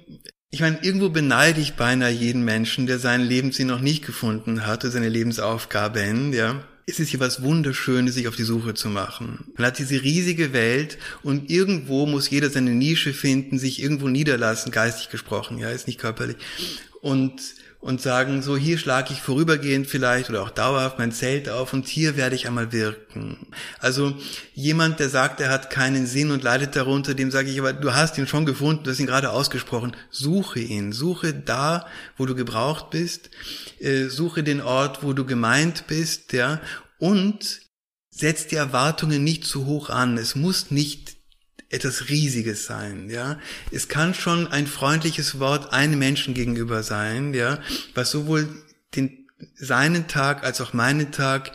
ich meine, irgendwo beneide ich beinahe jeden Menschen, der seinen Lebenssinn noch nicht gefunden hatte, seine Lebensaufgabe, ja es ist hier was Wunderschönes, sich auf die Suche zu machen. Man hat diese riesige Welt und irgendwo muss jeder seine Nische finden, sich irgendwo niederlassen, geistig gesprochen, ja, ist nicht körperlich. Und, und sagen, so hier schlage ich vorübergehend vielleicht oder auch dauerhaft mein Zelt auf und hier werde ich einmal wirken. Also jemand, der sagt, er hat keinen Sinn und leidet darunter, dem sage ich aber, du hast ihn schon gefunden, du hast ihn gerade ausgesprochen, suche ihn, suche da, wo du gebraucht bist äh, suche den Ort, wo du gemeint bist, ja, und setz die Erwartungen nicht zu hoch an. Es muss nicht etwas Riesiges sein, ja. Es kann schon ein freundliches Wort einem Menschen gegenüber sein, ja, was sowohl den, seinen Tag als auch meinen Tag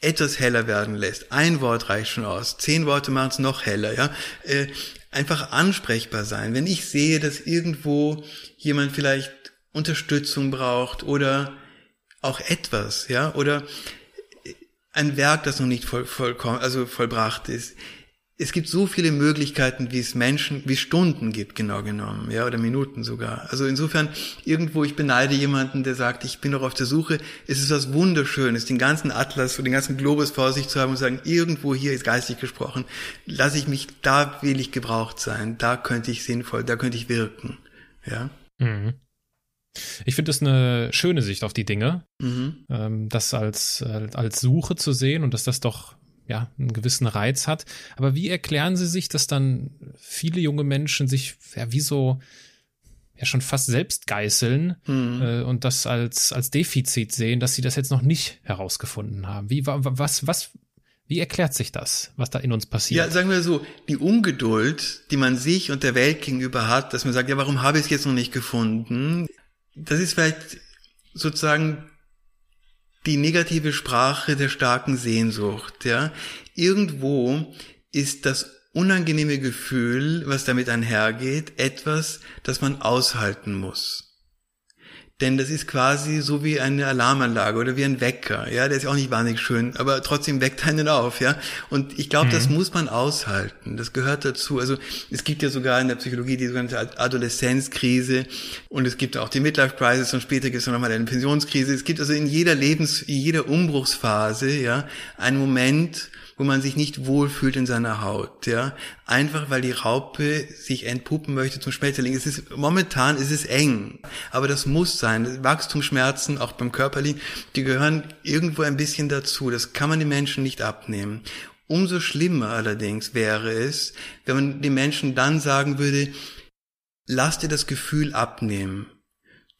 etwas heller werden lässt. Ein Wort reicht schon aus. Zehn Worte machen es noch heller, ja. Äh, einfach ansprechbar sein. Wenn ich sehe, dass irgendwo jemand vielleicht Unterstützung braucht oder auch etwas, ja, oder ein Werk, das noch nicht voll, vollkommen, also vollbracht ist. Es gibt so viele Möglichkeiten, wie es Menschen, wie Stunden gibt, genau genommen, ja, oder Minuten sogar. Also insofern, irgendwo, ich beneide jemanden, der sagt, ich bin noch auf der Suche. Es ist was Wunderschönes, den ganzen Atlas und den ganzen Globus vor sich zu haben und sagen, irgendwo hier ist geistig gesprochen, lasse ich mich, da will ich gebraucht sein, da könnte ich sinnvoll, da könnte ich wirken, ja. Mhm. Ich finde es eine schöne Sicht auf die Dinge, mhm. ähm, das als, als Suche zu sehen und dass das doch ja einen gewissen Reiz hat. Aber wie erklären Sie sich, dass dann viele junge Menschen sich ja wie so ja schon fast selbst geißeln mhm. äh, und das als als Defizit sehen, dass sie das jetzt noch nicht herausgefunden haben? Wie was was wie erklärt sich das, was da in uns passiert? Ja, sagen wir so, die Ungeduld, die man sich und der Welt gegenüber hat, dass man sagt, ja, warum habe ich es jetzt noch nicht gefunden? das ist vielleicht sozusagen die negative Sprache der starken Sehnsucht, ja. Irgendwo ist das unangenehme Gefühl, was damit einhergeht, etwas, das man aushalten muss. Denn das ist quasi so wie eine Alarmanlage oder wie ein Wecker. Ja, der ist auch nicht wahnsinnig schön, aber trotzdem weckt einen auf. Ja, und ich glaube, mhm. das muss man aushalten. Das gehört dazu. Also es gibt ja sogar in der Psychologie die sogenannte Adoleszenzkrise und es gibt auch die Midlife Crisis und später gibt es noch mal eine Pensionskrise. Es gibt also in jeder Lebens, in jeder Umbruchsphase ja einen Moment, wo man sich nicht wohlfühlt in seiner Haut, ja. Einfach weil die Raupe sich entpuppen möchte zum Schmetterling. Es ist, momentan ist es eng. Aber das muss sein. Wachstumsschmerzen, auch beim Körperlichen, die gehören irgendwo ein bisschen dazu. Das kann man den Menschen nicht abnehmen. Umso schlimmer allerdings wäre es, wenn man den Menschen dann sagen würde, lass dir das Gefühl abnehmen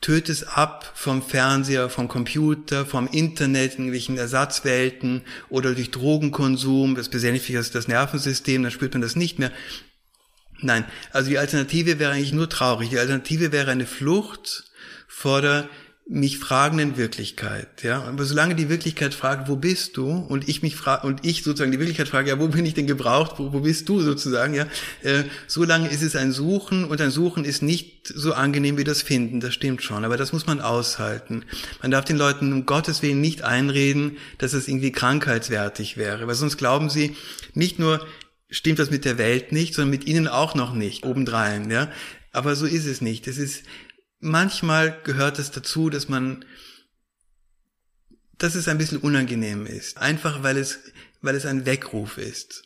töt es ab vom Fernseher, vom Computer, vom Internet, in irgendwelchen Ersatzwelten oder durch Drogenkonsum, das besänftigt das Nervensystem, dann spürt man das nicht mehr. Nein, also die Alternative wäre eigentlich nur traurig. Die Alternative wäre eine Flucht vor der mich fragenden Wirklichkeit, ja. Aber solange die Wirklichkeit fragt, wo bist du? Und ich mich frage, und ich sozusagen die Wirklichkeit frage, ja, wo bin ich denn gebraucht? Wo, wo bist du sozusagen, ja? Äh, solange ist es ein Suchen und ein Suchen ist nicht so angenehm wie das Finden, das stimmt schon. Aber das muss man aushalten. Man darf den Leuten um Gottes Willen nicht einreden, dass es irgendwie krankheitswertig wäre. Weil sonst glauben sie, nicht nur stimmt das mit der Welt nicht, sondern mit ihnen auch noch nicht, obendrein, ja. Aber so ist es nicht. Es ist, manchmal gehört es dazu, dass man, dass es ein bisschen unangenehm ist. Einfach weil es, weil es ein Weckruf ist.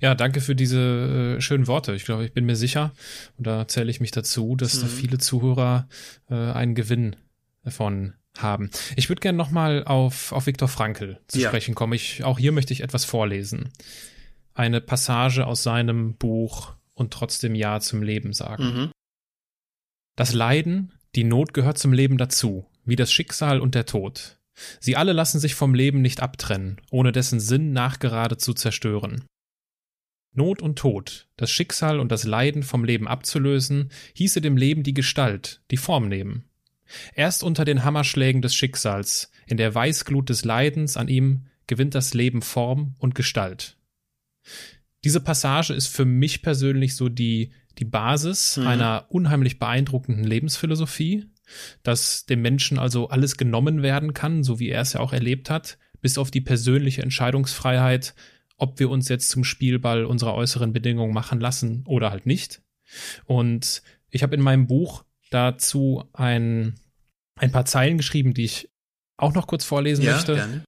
Ja, danke für diese äh, schönen Worte. Ich glaube, ich bin mir sicher, und da zähle ich mich dazu, dass mhm. da viele Zuhörer äh, einen Gewinn davon haben. Ich würde gerne nochmal auf, auf Viktor Frankl zu ja. sprechen kommen. Ich, auch hier möchte ich etwas vorlesen. Eine Passage aus seinem Buch und trotzdem Ja zum Leben sagen. Mhm. Das Leiden, die Not gehört zum Leben dazu, wie das Schicksal und der Tod. Sie alle lassen sich vom Leben nicht abtrennen, ohne dessen Sinn nachgerade zu zerstören. Not und Tod, das Schicksal und das Leiden vom Leben abzulösen, hieße dem Leben die Gestalt, die Form nehmen. Erst unter den Hammerschlägen des Schicksals, in der Weißglut des Leidens an ihm, gewinnt das Leben Form und Gestalt. Diese Passage ist für mich persönlich so die, die Basis mhm. einer unheimlich beeindruckenden Lebensphilosophie, dass dem Menschen also alles genommen werden kann, so wie er es ja auch erlebt hat, bis auf die persönliche Entscheidungsfreiheit, ob wir uns jetzt zum Spielball unserer äußeren Bedingungen machen lassen oder halt nicht. Und ich habe in meinem Buch dazu ein, ein paar Zeilen geschrieben, die ich auch noch kurz vorlesen ja, möchte. Gerne.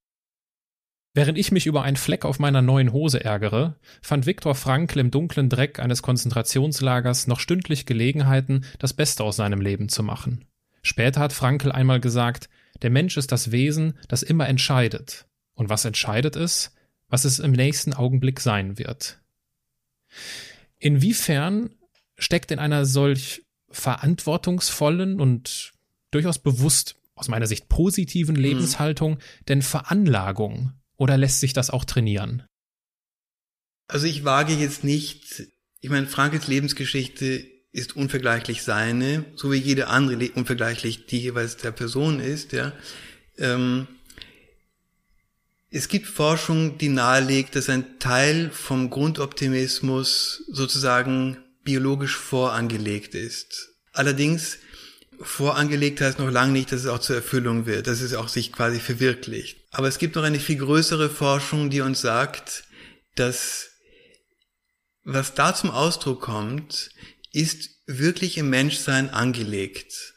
Während ich mich über einen Fleck auf meiner neuen Hose ärgere, fand Viktor Frankl im dunklen Dreck eines Konzentrationslagers noch stündlich Gelegenheiten, das Beste aus seinem Leben zu machen. Später hat Frankl einmal gesagt, der Mensch ist das Wesen, das immer entscheidet. Und was entscheidet es? Was es im nächsten Augenblick sein wird. Inwiefern steckt in einer solch verantwortungsvollen und durchaus bewusst aus meiner Sicht positiven mhm. Lebenshaltung denn Veranlagung oder lässt sich das auch trainieren? Also ich wage jetzt nicht, ich meine, Frankels Lebensgeschichte ist unvergleichlich seine, so wie jede andere unvergleichlich die jeweils der Person ist, ja. Ähm, es gibt Forschung, die nahelegt, dass ein Teil vom Grundoptimismus sozusagen biologisch vorangelegt ist. Allerdings vorangelegt heißt noch lange nicht, dass es auch zur Erfüllung wird, dass es auch sich quasi verwirklicht. Aber es gibt noch eine viel größere Forschung, die uns sagt, dass was da zum Ausdruck kommt, ist wirklich im Menschsein angelegt.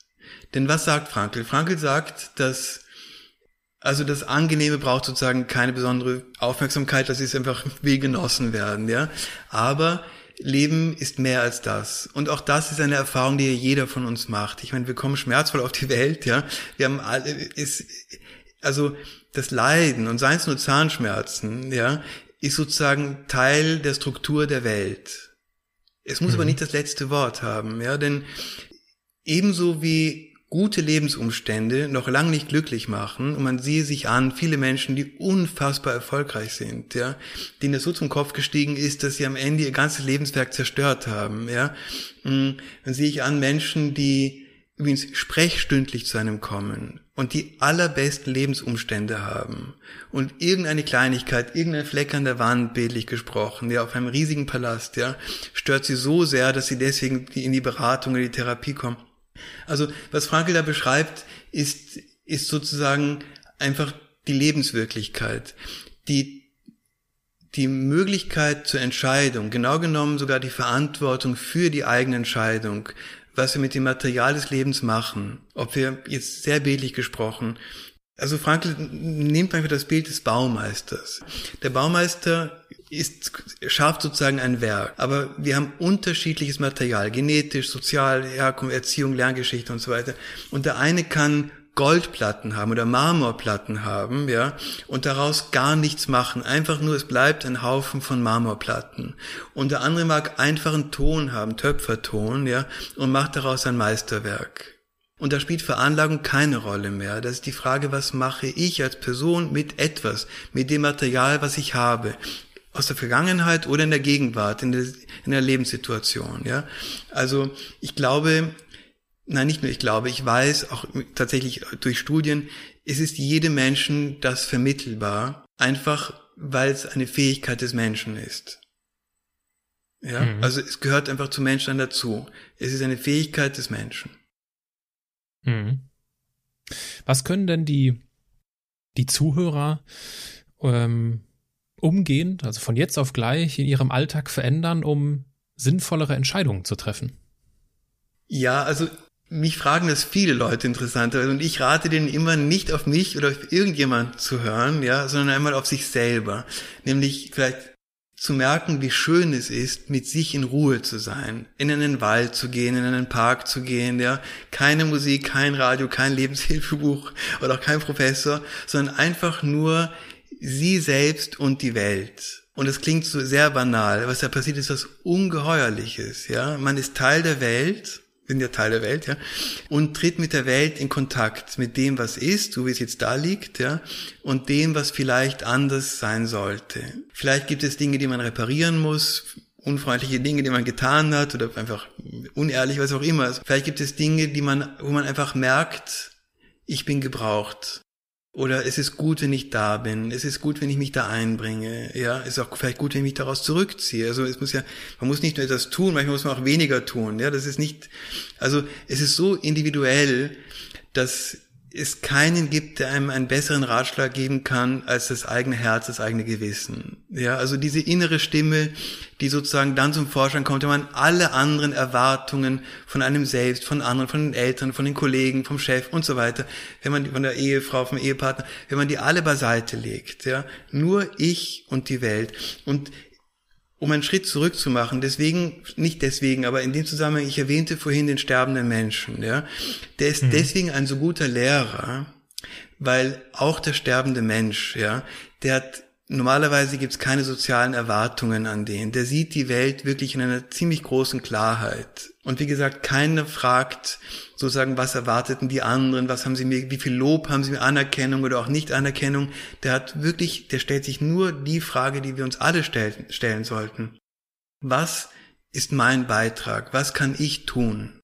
Denn was sagt Frankl? Frankl sagt, dass also das Angenehme braucht sozusagen keine besondere Aufmerksamkeit, das ist einfach will genossen werden, ja. Aber Leben ist mehr als das. Und auch das ist eine Erfahrung, die jeder von uns macht. Ich meine, wir kommen schmerzvoll auf die Welt, ja. Wir haben alle, ist, also das Leiden und seien es nur Zahnschmerzen, ja, ist sozusagen Teil der Struktur der Welt. Es muss mhm. aber nicht das letzte Wort haben, ja, denn ebenso wie gute Lebensumstände noch lang nicht glücklich machen. Und man sehe sich an, viele Menschen, die unfassbar erfolgreich sind, ja, denen das so zum Kopf gestiegen ist, dass sie am Ende ihr ganzes Lebenswerk zerstört haben, ja. Mm, dann sehe ich an Menschen, die übrigens sprechstündlich zu einem kommen und die allerbesten Lebensumstände haben. Und irgendeine Kleinigkeit, irgendein Fleck an der Wand, bildlich gesprochen, ja, auf einem riesigen Palast, ja, stört sie so sehr, dass sie deswegen in die Beratung oder die Therapie kommen also was Frankl da beschreibt, ist, ist sozusagen einfach die Lebenswirklichkeit, die, die Möglichkeit zur Entscheidung, genau genommen sogar die Verantwortung für die eigene Entscheidung, was wir mit dem Material des Lebens machen, ob wir jetzt sehr bildlich gesprochen, also Frankl nimmt einfach das Bild des Baumeisters. Der Baumeister ist, schafft sozusagen ein Werk. Aber wir haben unterschiedliches Material, genetisch, sozial, Herkunft, Erziehung, Lerngeschichte und so weiter. Und der eine kann Goldplatten haben oder Marmorplatten haben, ja, und daraus gar nichts machen. Einfach nur, es bleibt ein Haufen von Marmorplatten. Und der andere mag einfachen Ton haben, Töpferton, ja, und macht daraus ein Meisterwerk. Und da spielt Veranlagung keine Rolle mehr. Das ist die Frage, was mache ich als Person mit etwas, mit dem Material, was ich habe aus der Vergangenheit oder in der Gegenwart, in der, in der Lebenssituation, ja. Also, ich glaube, nein, nicht nur ich glaube, ich weiß auch tatsächlich durch Studien, es ist jedem Menschen das vermittelbar, einfach weil es eine Fähigkeit des Menschen ist. Ja, mhm. also es gehört einfach zum Menschen dazu. Es ist eine Fähigkeit des Menschen. Mhm. Was können denn die, die Zuhörer ähm, umgehend, also von jetzt auf gleich in ihrem Alltag verändern, um sinnvollere Entscheidungen zu treffen? Ja, also mich fragen das viele Leute interessanterweise und ich rate denen immer nicht auf mich oder auf irgendjemand zu hören, ja, sondern einmal auf sich selber. Nämlich vielleicht zu merken, wie schön es ist, mit sich in Ruhe zu sein, in einen Wald zu gehen, in einen Park zu gehen, ja, keine Musik, kein Radio, kein Lebenshilfebuch oder auch kein Professor, sondern einfach nur sie selbst und die Welt. und es klingt so sehr banal, was da passiert, ist was Ungeheuerliches, ja. Man ist Teil der Welt, sind ja Teil der Welt, ja, und tritt mit der Welt in Kontakt, mit dem, was ist, so wie es jetzt da liegt, ja, und dem, was vielleicht anders sein sollte. Vielleicht gibt es Dinge, die man reparieren muss, unfreundliche Dinge, die man getan hat, oder einfach unehrlich, was auch immer. Vielleicht gibt es Dinge, die man, wo man einfach merkt, ich bin gebraucht. Oder es ist gut, wenn ich da bin. Es ist gut, wenn ich mich da einbringe. Ja, es ist auch vielleicht gut, wenn ich mich daraus zurückziehe. Also es muss ja, man muss nicht nur etwas tun, manchmal muss man auch weniger tun. Ja, das ist nicht, also es ist so individuell, dass es keinen gibt, der einem einen besseren Ratschlag geben kann als das eigene Herz, das eigene Gewissen. Ja, also diese innere Stimme, die sozusagen dann zum Vorschein kommt, wenn man alle anderen Erwartungen von einem selbst, von anderen, von den Eltern, von den Kollegen, vom Chef und so weiter, wenn man von der Ehefrau, vom Ehepartner, wenn man die alle beiseite legt, ja, nur ich und die Welt und um einen Schritt zurück zu machen. Deswegen, nicht deswegen, aber in dem Zusammenhang, ich erwähnte vorhin den sterbenden Menschen, ja. Der ist mhm. deswegen ein so guter Lehrer, weil auch der sterbende Mensch, ja, der hat Normalerweise gibt es keine sozialen Erwartungen an den. Der sieht die Welt wirklich in einer ziemlich großen Klarheit. Und wie gesagt, keiner fragt sozusagen, was erwarteten die anderen, was haben sie mir, wie viel Lob haben sie mir, Anerkennung oder auch nicht Anerkennung. Der hat wirklich, der stellt sich nur die Frage, die wir uns alle stellen, stellen sollten. Was ist mein Beitrag? Was kann ich tun?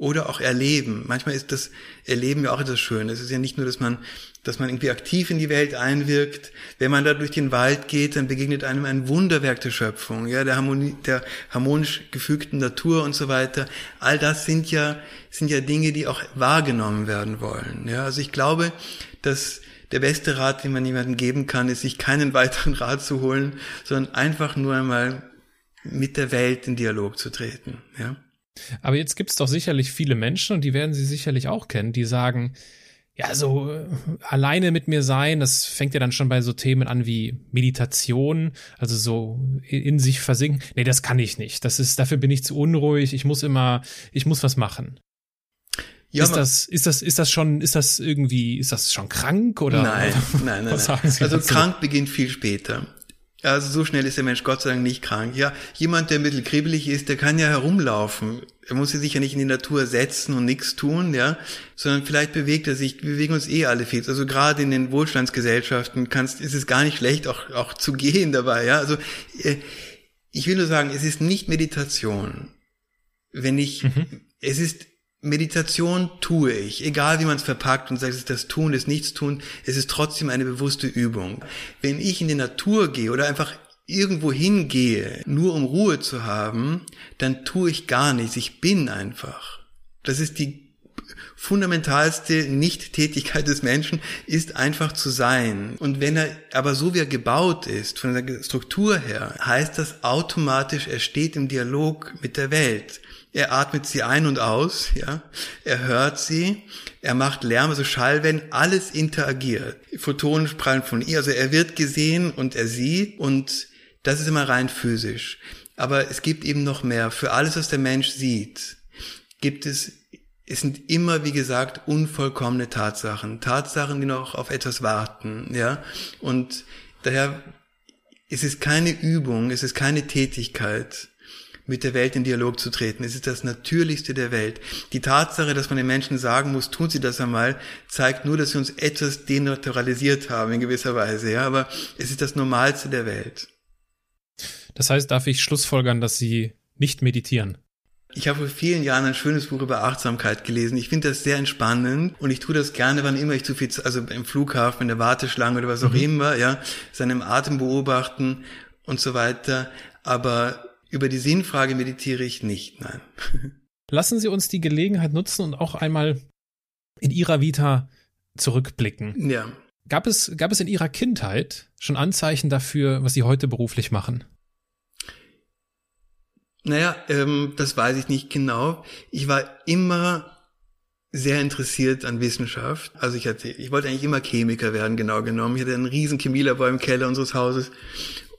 Oder auch erleben. Manchmal ist das Erleben ja auch etwas Schönes. Es ist ja nicht nur, dass man dass man irgendwie aktiv in die Welt einwirkt. Wenn man da durch den Wald geht, dann begegnet einem ein Wunderwerk der Schöpfung, ja, der, Harmonie, der harmonisch gefügten Natur und so weiter. All das sind ja, sind ja Dinge, die auch wahrgenommen werden wollen, ja. Also ich glaube, dass der beste Rat, den man jemandem geben kann, ist, sich keinen weiteren Rat zu holen, sondern einfach nur einmal mit der Welt in Dialog zu treten, ja. Aber jetzt gibt es doch sicherlich viele Menschen, und die werden Sie sicherlich auch kennen, die sagen, ja, so äh, alleine mit mir sein, das fängt ja dann schon bei so Themen an wie Meditation, also so in sich versinken. Nee, das kann ich nicht. Das ist, dafür bin ich zu unruhig. Ich muss immer, ich muss was machen. Ja, ist das, ist das, ist das schon, ist das irgendwie, ist das schon krank oder? Nein, nein, nein. nein. also krank beginnt viel später. Also so schnell ist der Mensch Gott sei Dank nicht krank. Ja, jemand, der ein bisschen kribbelig ist, der kann ja herumlaufen. Er muss sich ja nicht in die Natur setzen und nichts tun, ja, sondern vielleicht bewegt er sich. Wir bewegen uns eh alle viel. Also gerade in den Wohlstandsgesellschaften kannst, ist es gar nicht schlecht, auch, auch zu gehen dabei, ja. Also äh, ich will nur sagen, es ist nicht Meditation. Wenn ich, mhm. es ist Meditation tue ich, egal wie man es verpackt und sagt, es ist das Tun, das Nichtstun, es ist trotzdem eine bewusste Übung. Wenn ich in die Natur gehe oder einfach irgendwo hingehe, nur um Ruhe zu haben, dann tue ich gar nichts, ich bin einfach. Das ist die fundamentalste Nichttätigkeit des Menschen, ist einfach zu sein. Und wenn er aber so wie er gebaut ist, von der Struktur her, heißt das automatisch, er steht im Dialog mit der Welt. Er atmet sie ein und aus, ja. Er hört sie. Er macht Lärm, also Schallwellen, alles interagiert. Photonen prallen von ihr, also er wird gesehen und er sieht und das ist immer rein physisch. Aber es gibt eben noch mehr. Für alles, was der Mensch sieht, gibt es, es sind immer, wie gesagt, unvollkommene Tatsachen. Tatsachen, die noch auf etwas warten, ja. Und daher ist es keine Übung, es ist keine Tätigkeit, mit der Welt in Dialog zu treten. Es ist das Natürlichste der Welt. Die Tatsache, dass man den Menschen sagen muss, tun sie das einmal, zeigt nur, dass sie uns etwas denaturalisiert haben in gewisser Weise. Ja, aber es ist das Normalste der Welt. Das heißt, darf ich schlussfolgern, dass Sie nicht meditieren? Ich habe vor vielen Jahren ein schönes Buch über Achtsamkeit gelesen. Ich finde das sehr entspannend und ich tue das gerne, wann immer ich zu viel, also im Flughafen, in der Warteschlange oder was auch mhm. immer, ja, seinem Atem beobachten und so weiter. Aber über die Sinnfrage meditiere ich nicht, nein. Lassen Sie uns die Gelegenheit nutzen und auch einmal in Ihrer Vita zurückblicken. Ja. Gab es, gab es in Ihrer Kindheit schon Anzeichen dafür, was Sie heute beruflich machen? Naja, ähm, das weiß ich nicht genau. Ich war immer sehr interessiert an Wissenschaft. Also ich hatte, ich wollte eigentlich immer Chemiker werden, genau genommen. Ich hatte einen riesen Chemielabor im Keller unseres Hauses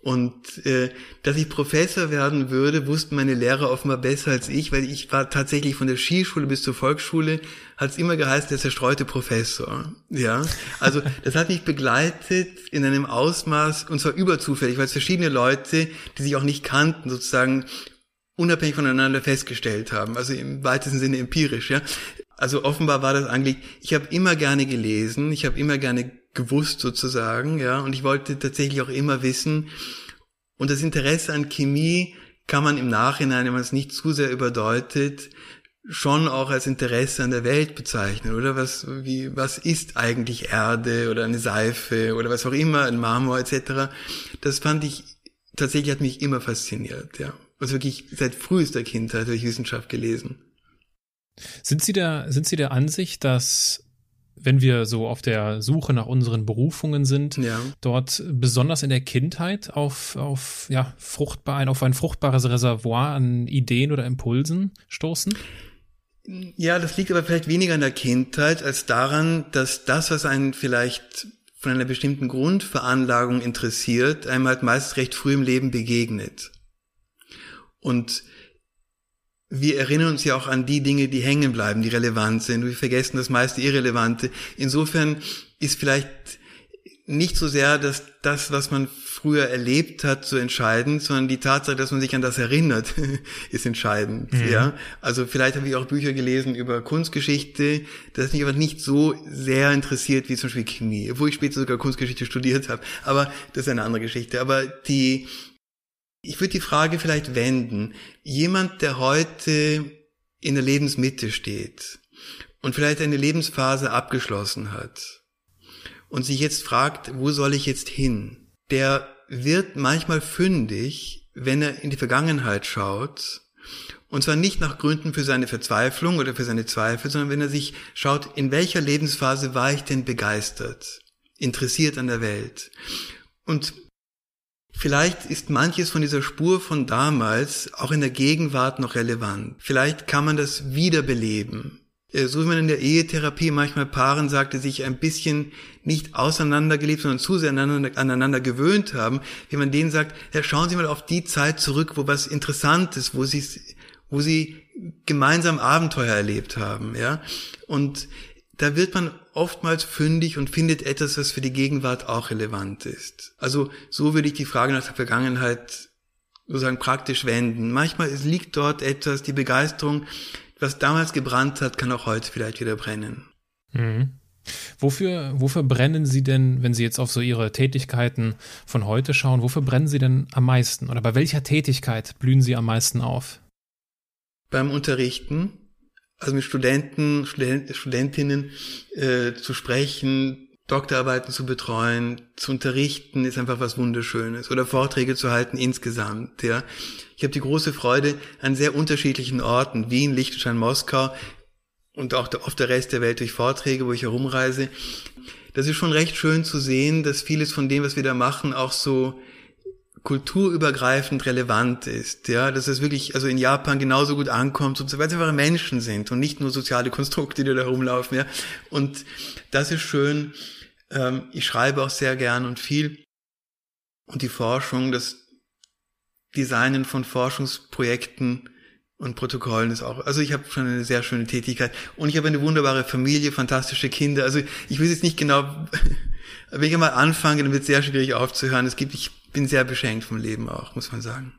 Und äh, dass ich Professor werden würde, wussten meine Lehrer offenbar besser als ich, weil ich war tatsächlich von der Skischule bis zur Volksschule, hat es immer geheißen, der zerstreute Professor. Ja, also das hat mich begleitet in einem Ausmaß, und zwar überzufällig, weil es verschiedene Leute, die sich auch nicht kannten, sozusagen unabhängig voneinander festgestellt haben, also im weitesten Sinne empirisch, ja. Also offenbar war das eigentlich, ich habe immer gerne gelesen, ich habe immer gerne gewusst sozusagen, ja, und ich wollte tatsächlich auch immer wissen. Und das Interesse an Chemie kann man im Nachhinein, wenn man es nicht zu sehr überdeutet, schon auch als Interesse an der Welt bezeichnen, oder? Was, wie, was ist eigentlich Erde oder eine Seife oder was auch immer, ein Marmor etc. Das fand ich, tatsächlich hat mich immer fasziniert, ja. Also wirklich seit frühester Kindheit ich Wissenschaft gelesen. Sind Sie der, sind Sie der Ansicht, dass wenn wir so auf der Suche nach unseren Berufungen sind, ja. dort besonders in der Kindheit auf, auf, ja, fruchtbar, auf ein fruchtbares Reservoir an Ideen oder Impulsen stoßen? Ja, das liegt aber vielleicht weniger an der Kindheit als daran, dass das, was einen vielleicht von einer bestimmten Grundveranlagung interessiert, einem halt meist recht früh im Leben begegnet. Und wir erinnern uns ja auch an die Dinge, die hängen bleiben, die relevant sind. Wir vergessen das meiste Irrelevante. Insofern ist vielleicht nicht so sehr dass das, was man früher erlebt hat, so entscheidend, sondern die Tatsache, dass man sich an das erinnert, ist entscheidend. Mhm. Ja, also vielleicht habe ich auch Bücher gelesen über Kunstgeschichte, das mich aber nicht so sehr interessiert wie zum Beispiel Chemie, obwohl ich später sogar Kunstgeschichte studiert habe. Aber das ist eine andere Geschichte. Aber die ich würde die Frage vielleicht wenden. Jemand, der heute in der Lebensmitte steht und vielleicht eine Lebensphase abgeschlossen hat und sich jetzt fragt, wo soll ich jetzt hin? Der wird manchmal fündig, wenn er in die Vergangenheit schaut und zwar nicht nach Gründen für seine Verzweiflung oder für seine Zweifel, sondern wenn er sich schaut, in welcher Lebensphase war ich denn begeistert, interessiert an der Welt. Und Vielleicht ist manches von dieser Spur von damals auch in der Gegenwart noch relevant. Vielleicht kann man das wiederbeleben. Äh, so wie man in der Ehetherapie manchmal Paaren sagt, die sich ein bisschen nicht auseinandergelebt, sondern zu sehr aneinander, aneinander gewöhnt haben, wie man denen sagt, ja, schauen Sie mal auf die Zeit zurück, wo was Interessantes, wo Sie, wo Sie gemeinsam Abenteuer erlebt haben, ja. Und da wird man oftmals fündig und findet etwas, was für die Gegenwart auch relevant ist. Also so würde ich die Frage nach der Vergangenheit sozusagen praktisch wenden. Manchmal liegt dort etwas, die Begeisterung, was damals gebrannt hat, kann auch heute vielleicht wieder brennen. Mhm. Wofür, wofür brennen Sie denn, wenn Sie jetzt auf so Ihre Tätigkeiten von heute schauen, wofür brennen Sie denn am meisten? Oder bei welcher Tätigkeit blühen Sie am meisten auf? Beim Unterrichten, also mit Studenten, Student, Studentinnen äh, zu sprechen, Doktorarbeiten zu betreuen, zu unterrichten, ist einfach was Wunderschönes. Oder Vorträge zu halten insgesamt. Ja, ich habe die große Freude an sehr unterschiedlichen Orten, Wien, Liechtenstein, Moskau und auch auf der Rest der Welt durch Vorträge, wo ich herumreise. Das ist schon recht schön zu sehen, dass vieles von dem, was wir da machen, auch so kulturübergreifend relevant ist, ja, dass es wirklich also in Japan genauso gut ankommt, weil es einfach Menschen sind und nicht nur soziale Konstrukte, die da herumlaufen, ja. Und das ist schön. Ähm, ich schreibe auch sehr gern und viel. Und die Forschung, das Designen von Forschungsprojekten und Protokollen ist auch, also ich habe schon eine sehr schöne Tätigkeit und ich habe eine wunderbare Familie, fantastische Kinder. Also ich weiß jetzt nicht genau, wenn ich einmal anfange, dann wird es sehr schwierig aufzuhören. Es gibt, ich bin sehr beschenkt vom Leben auch, muss man sagen.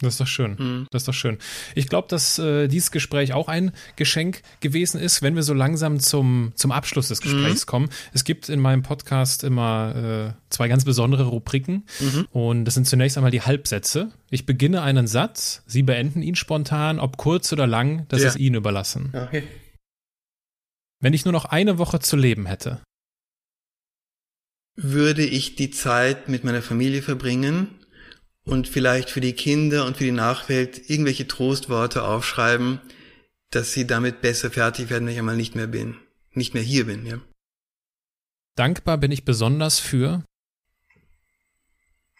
Das ist doch schön. Mhm. Das ist doch schön. Ich glaube, dass äh, dieses Gespräch auch ein Geschenk gewesen ist, wenn wir so langsam zum, zum Abschluss des Gesprächs mhm. kommen. Es gibt in meinem Podcast immer äh, zwei ganz besondere Rubriken. Mhm. Und das sind zunächst einmal die Halbsätze. Ich beginne einen Satz, Sie beenden ihn spontan, ob kurz oder lang, das ja. ist Ihnen überlassen. Okay. Wenn ich nur noch eine Woche zu leben hätte, würde ich die Zeit mit meiner Familie verbringen und vielleicht für die Kinder und für die Nachwelt irgendwelche Trostworte aufschreiben, dass sie damit besser fertig werden, wenn ich einmal nicht mehr bin, nicht mehr hier bin, ja. Dankbar bin ich besonders für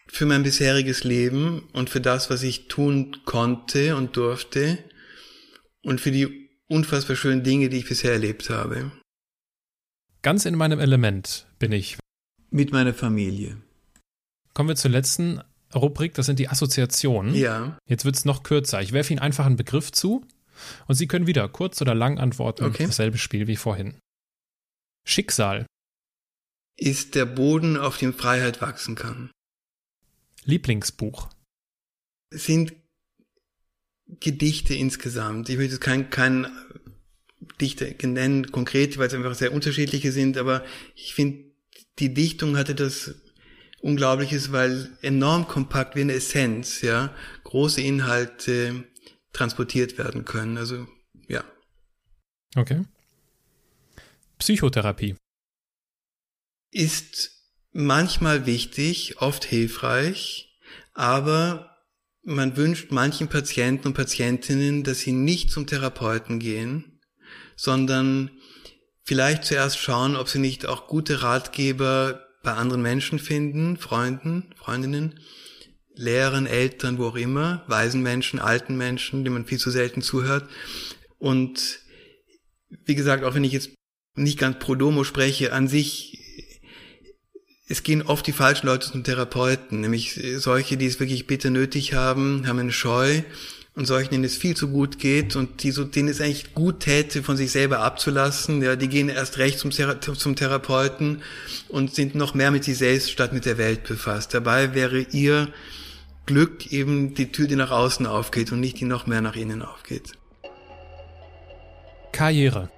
für mein bisheriges Leben und für das, was ich tun konnte und durfte und für die unfassbar schönen Dinge, die ich bisher erlebt habe. Ganz in meinem Element bin ich, mit meiner Familie. Kommen wir zur letzten Rubrik, das sind die Assoziationen. Ja. Jetzt wird es noch kürzer. Ich werfe Ihnen einfach einen Begriff zu und Sie können wieder kurz oder lang antworten. Okay. Dasselbe Spiel wie vorhin. Schicksal, Ist der Boden, auf dem Freiheit wachsen kann. Lieblingsbuch, Sind Gedichte insgesamt. Ich möchte jetzt kein, kein Dichter nennen, konkret, weil es einfach sehr unterschiedliche sind, aber ich finde, die Dichtung hatte das Unglaubliches, weil enorm kompakt wie eine Essenz, ja, große Inhalte transportiert werden können. Also, ja. okay. Psychotherapie, ist manchmal wichtig, oft hilfreich, aber man wünscht manchen Patienten und Patientinnen, dass sie nicht zum Therapeuten gehen, sondern vielleicht zuerst schauen, ob sie nicht auch gute Ratgeber bei anderen Menschen finden, Freunden, Freundinnen, Lehrern, Eltern, wo auch immer, weisen Menschen, alten Menschen, denen man viel zu selten zuhört. Und wie gesagt, auch wenn ich jetzt nicht ganz pro domo spreche, an sich, es gehen oft die falschen Leute zum Therapeuten, nämlich solche, die es wirklich bitter nötig haben, haben eine Scheu und solchen, denen es viel zu gut geht und die so, denen es eigentlich gut täte, von sich selber abzulassen, ja, die gehen erst recht zum, Thera zum Therapeuten und sind noch mehr mit sich selbst statt mit der Welt befasst. Dabei wäre ihr Glück eben die Tür, die nach außen aufgeht und nicht die noch mehr nach innen aufgeht. Karriere,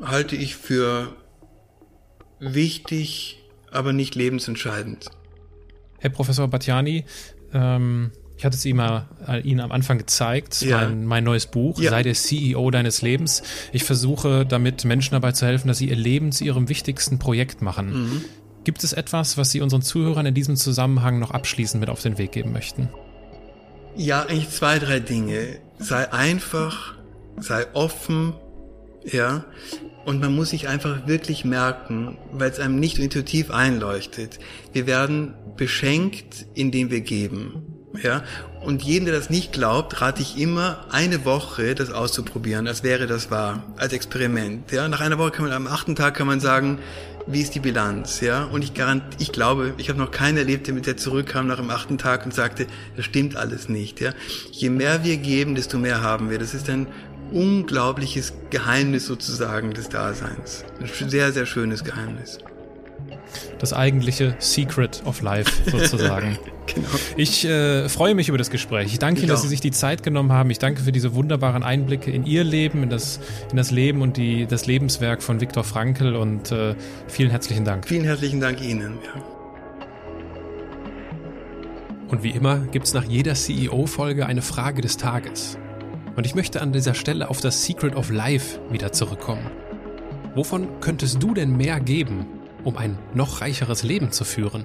halte ich für wichtig, aber nicht lebensentscheidend. Herr Professor Batjani, ähm, ich hatte es Ihnen, mal, äh, Ihnen am Anfang gezeigt, Ja. mein, mein neues Buch, Ja. Sei der CEO deines Lebens. Ich versuche damit Menschen dabei zu helfen, dass sie ihr Leben zu ihrem wichtigsten Projekt machen. Mhm. Gibt es etwas, was Sie unseren Zuhörern in diesem Zusammenhang noch abschließend mit auf den Weg geben möchten? Ja, eigentlich zwei, drei Dinge. Sei einfach, sei offen, ja. Und man muss sich einfach wirklich merken, weil es einem nicht intuitiv einleuchtet. Wir werden beschenkt, indem wir geben. Ja, und jeden, der das nicht glaubt, rate ich immer, eine Woche das auszuprobieren, als wäre das wahr, als Experiment. Ja, nach einer Woche kann man, am achten Tag kann man sagen, wie ist die Bilanz, ja? Und ich garant, ich glaube, ich habe noch keinen erlebt, der mit der zurückkam nach dem achten Tag und sagte, das stimmt alles nicht, ja? Je mehr wir geben, desto mehr haben wir. Das ist ein unglaubliches Geheimnis sozusagen des Daseins. Ein sehr, sehr schönes Geheimnis. Das eigentliche Secret of Life sozusagen. Genau. Ich äh, freue mich über das Gespräch. Ich danke Ihnen, dass. Sie sich die Zeit genommen haben. Ich danke für diese wunderbaren Einblicke in Ihr Leben, in das, in das Leben und die, das Lebenswerk von Viktor Frankl und äh, vielen herzlichen Dank. Vielen herzlichen Dank Ihnen. Ja. Und wie immer gibt's nach jeder CEO-Folge eine Frage des Tages. Und ich möchte an dieser Stelle auf das Secret of Life wieder zurückkommen. Wovon könntest du denn mehr geben, um ein noch reicheres Leben zu führen.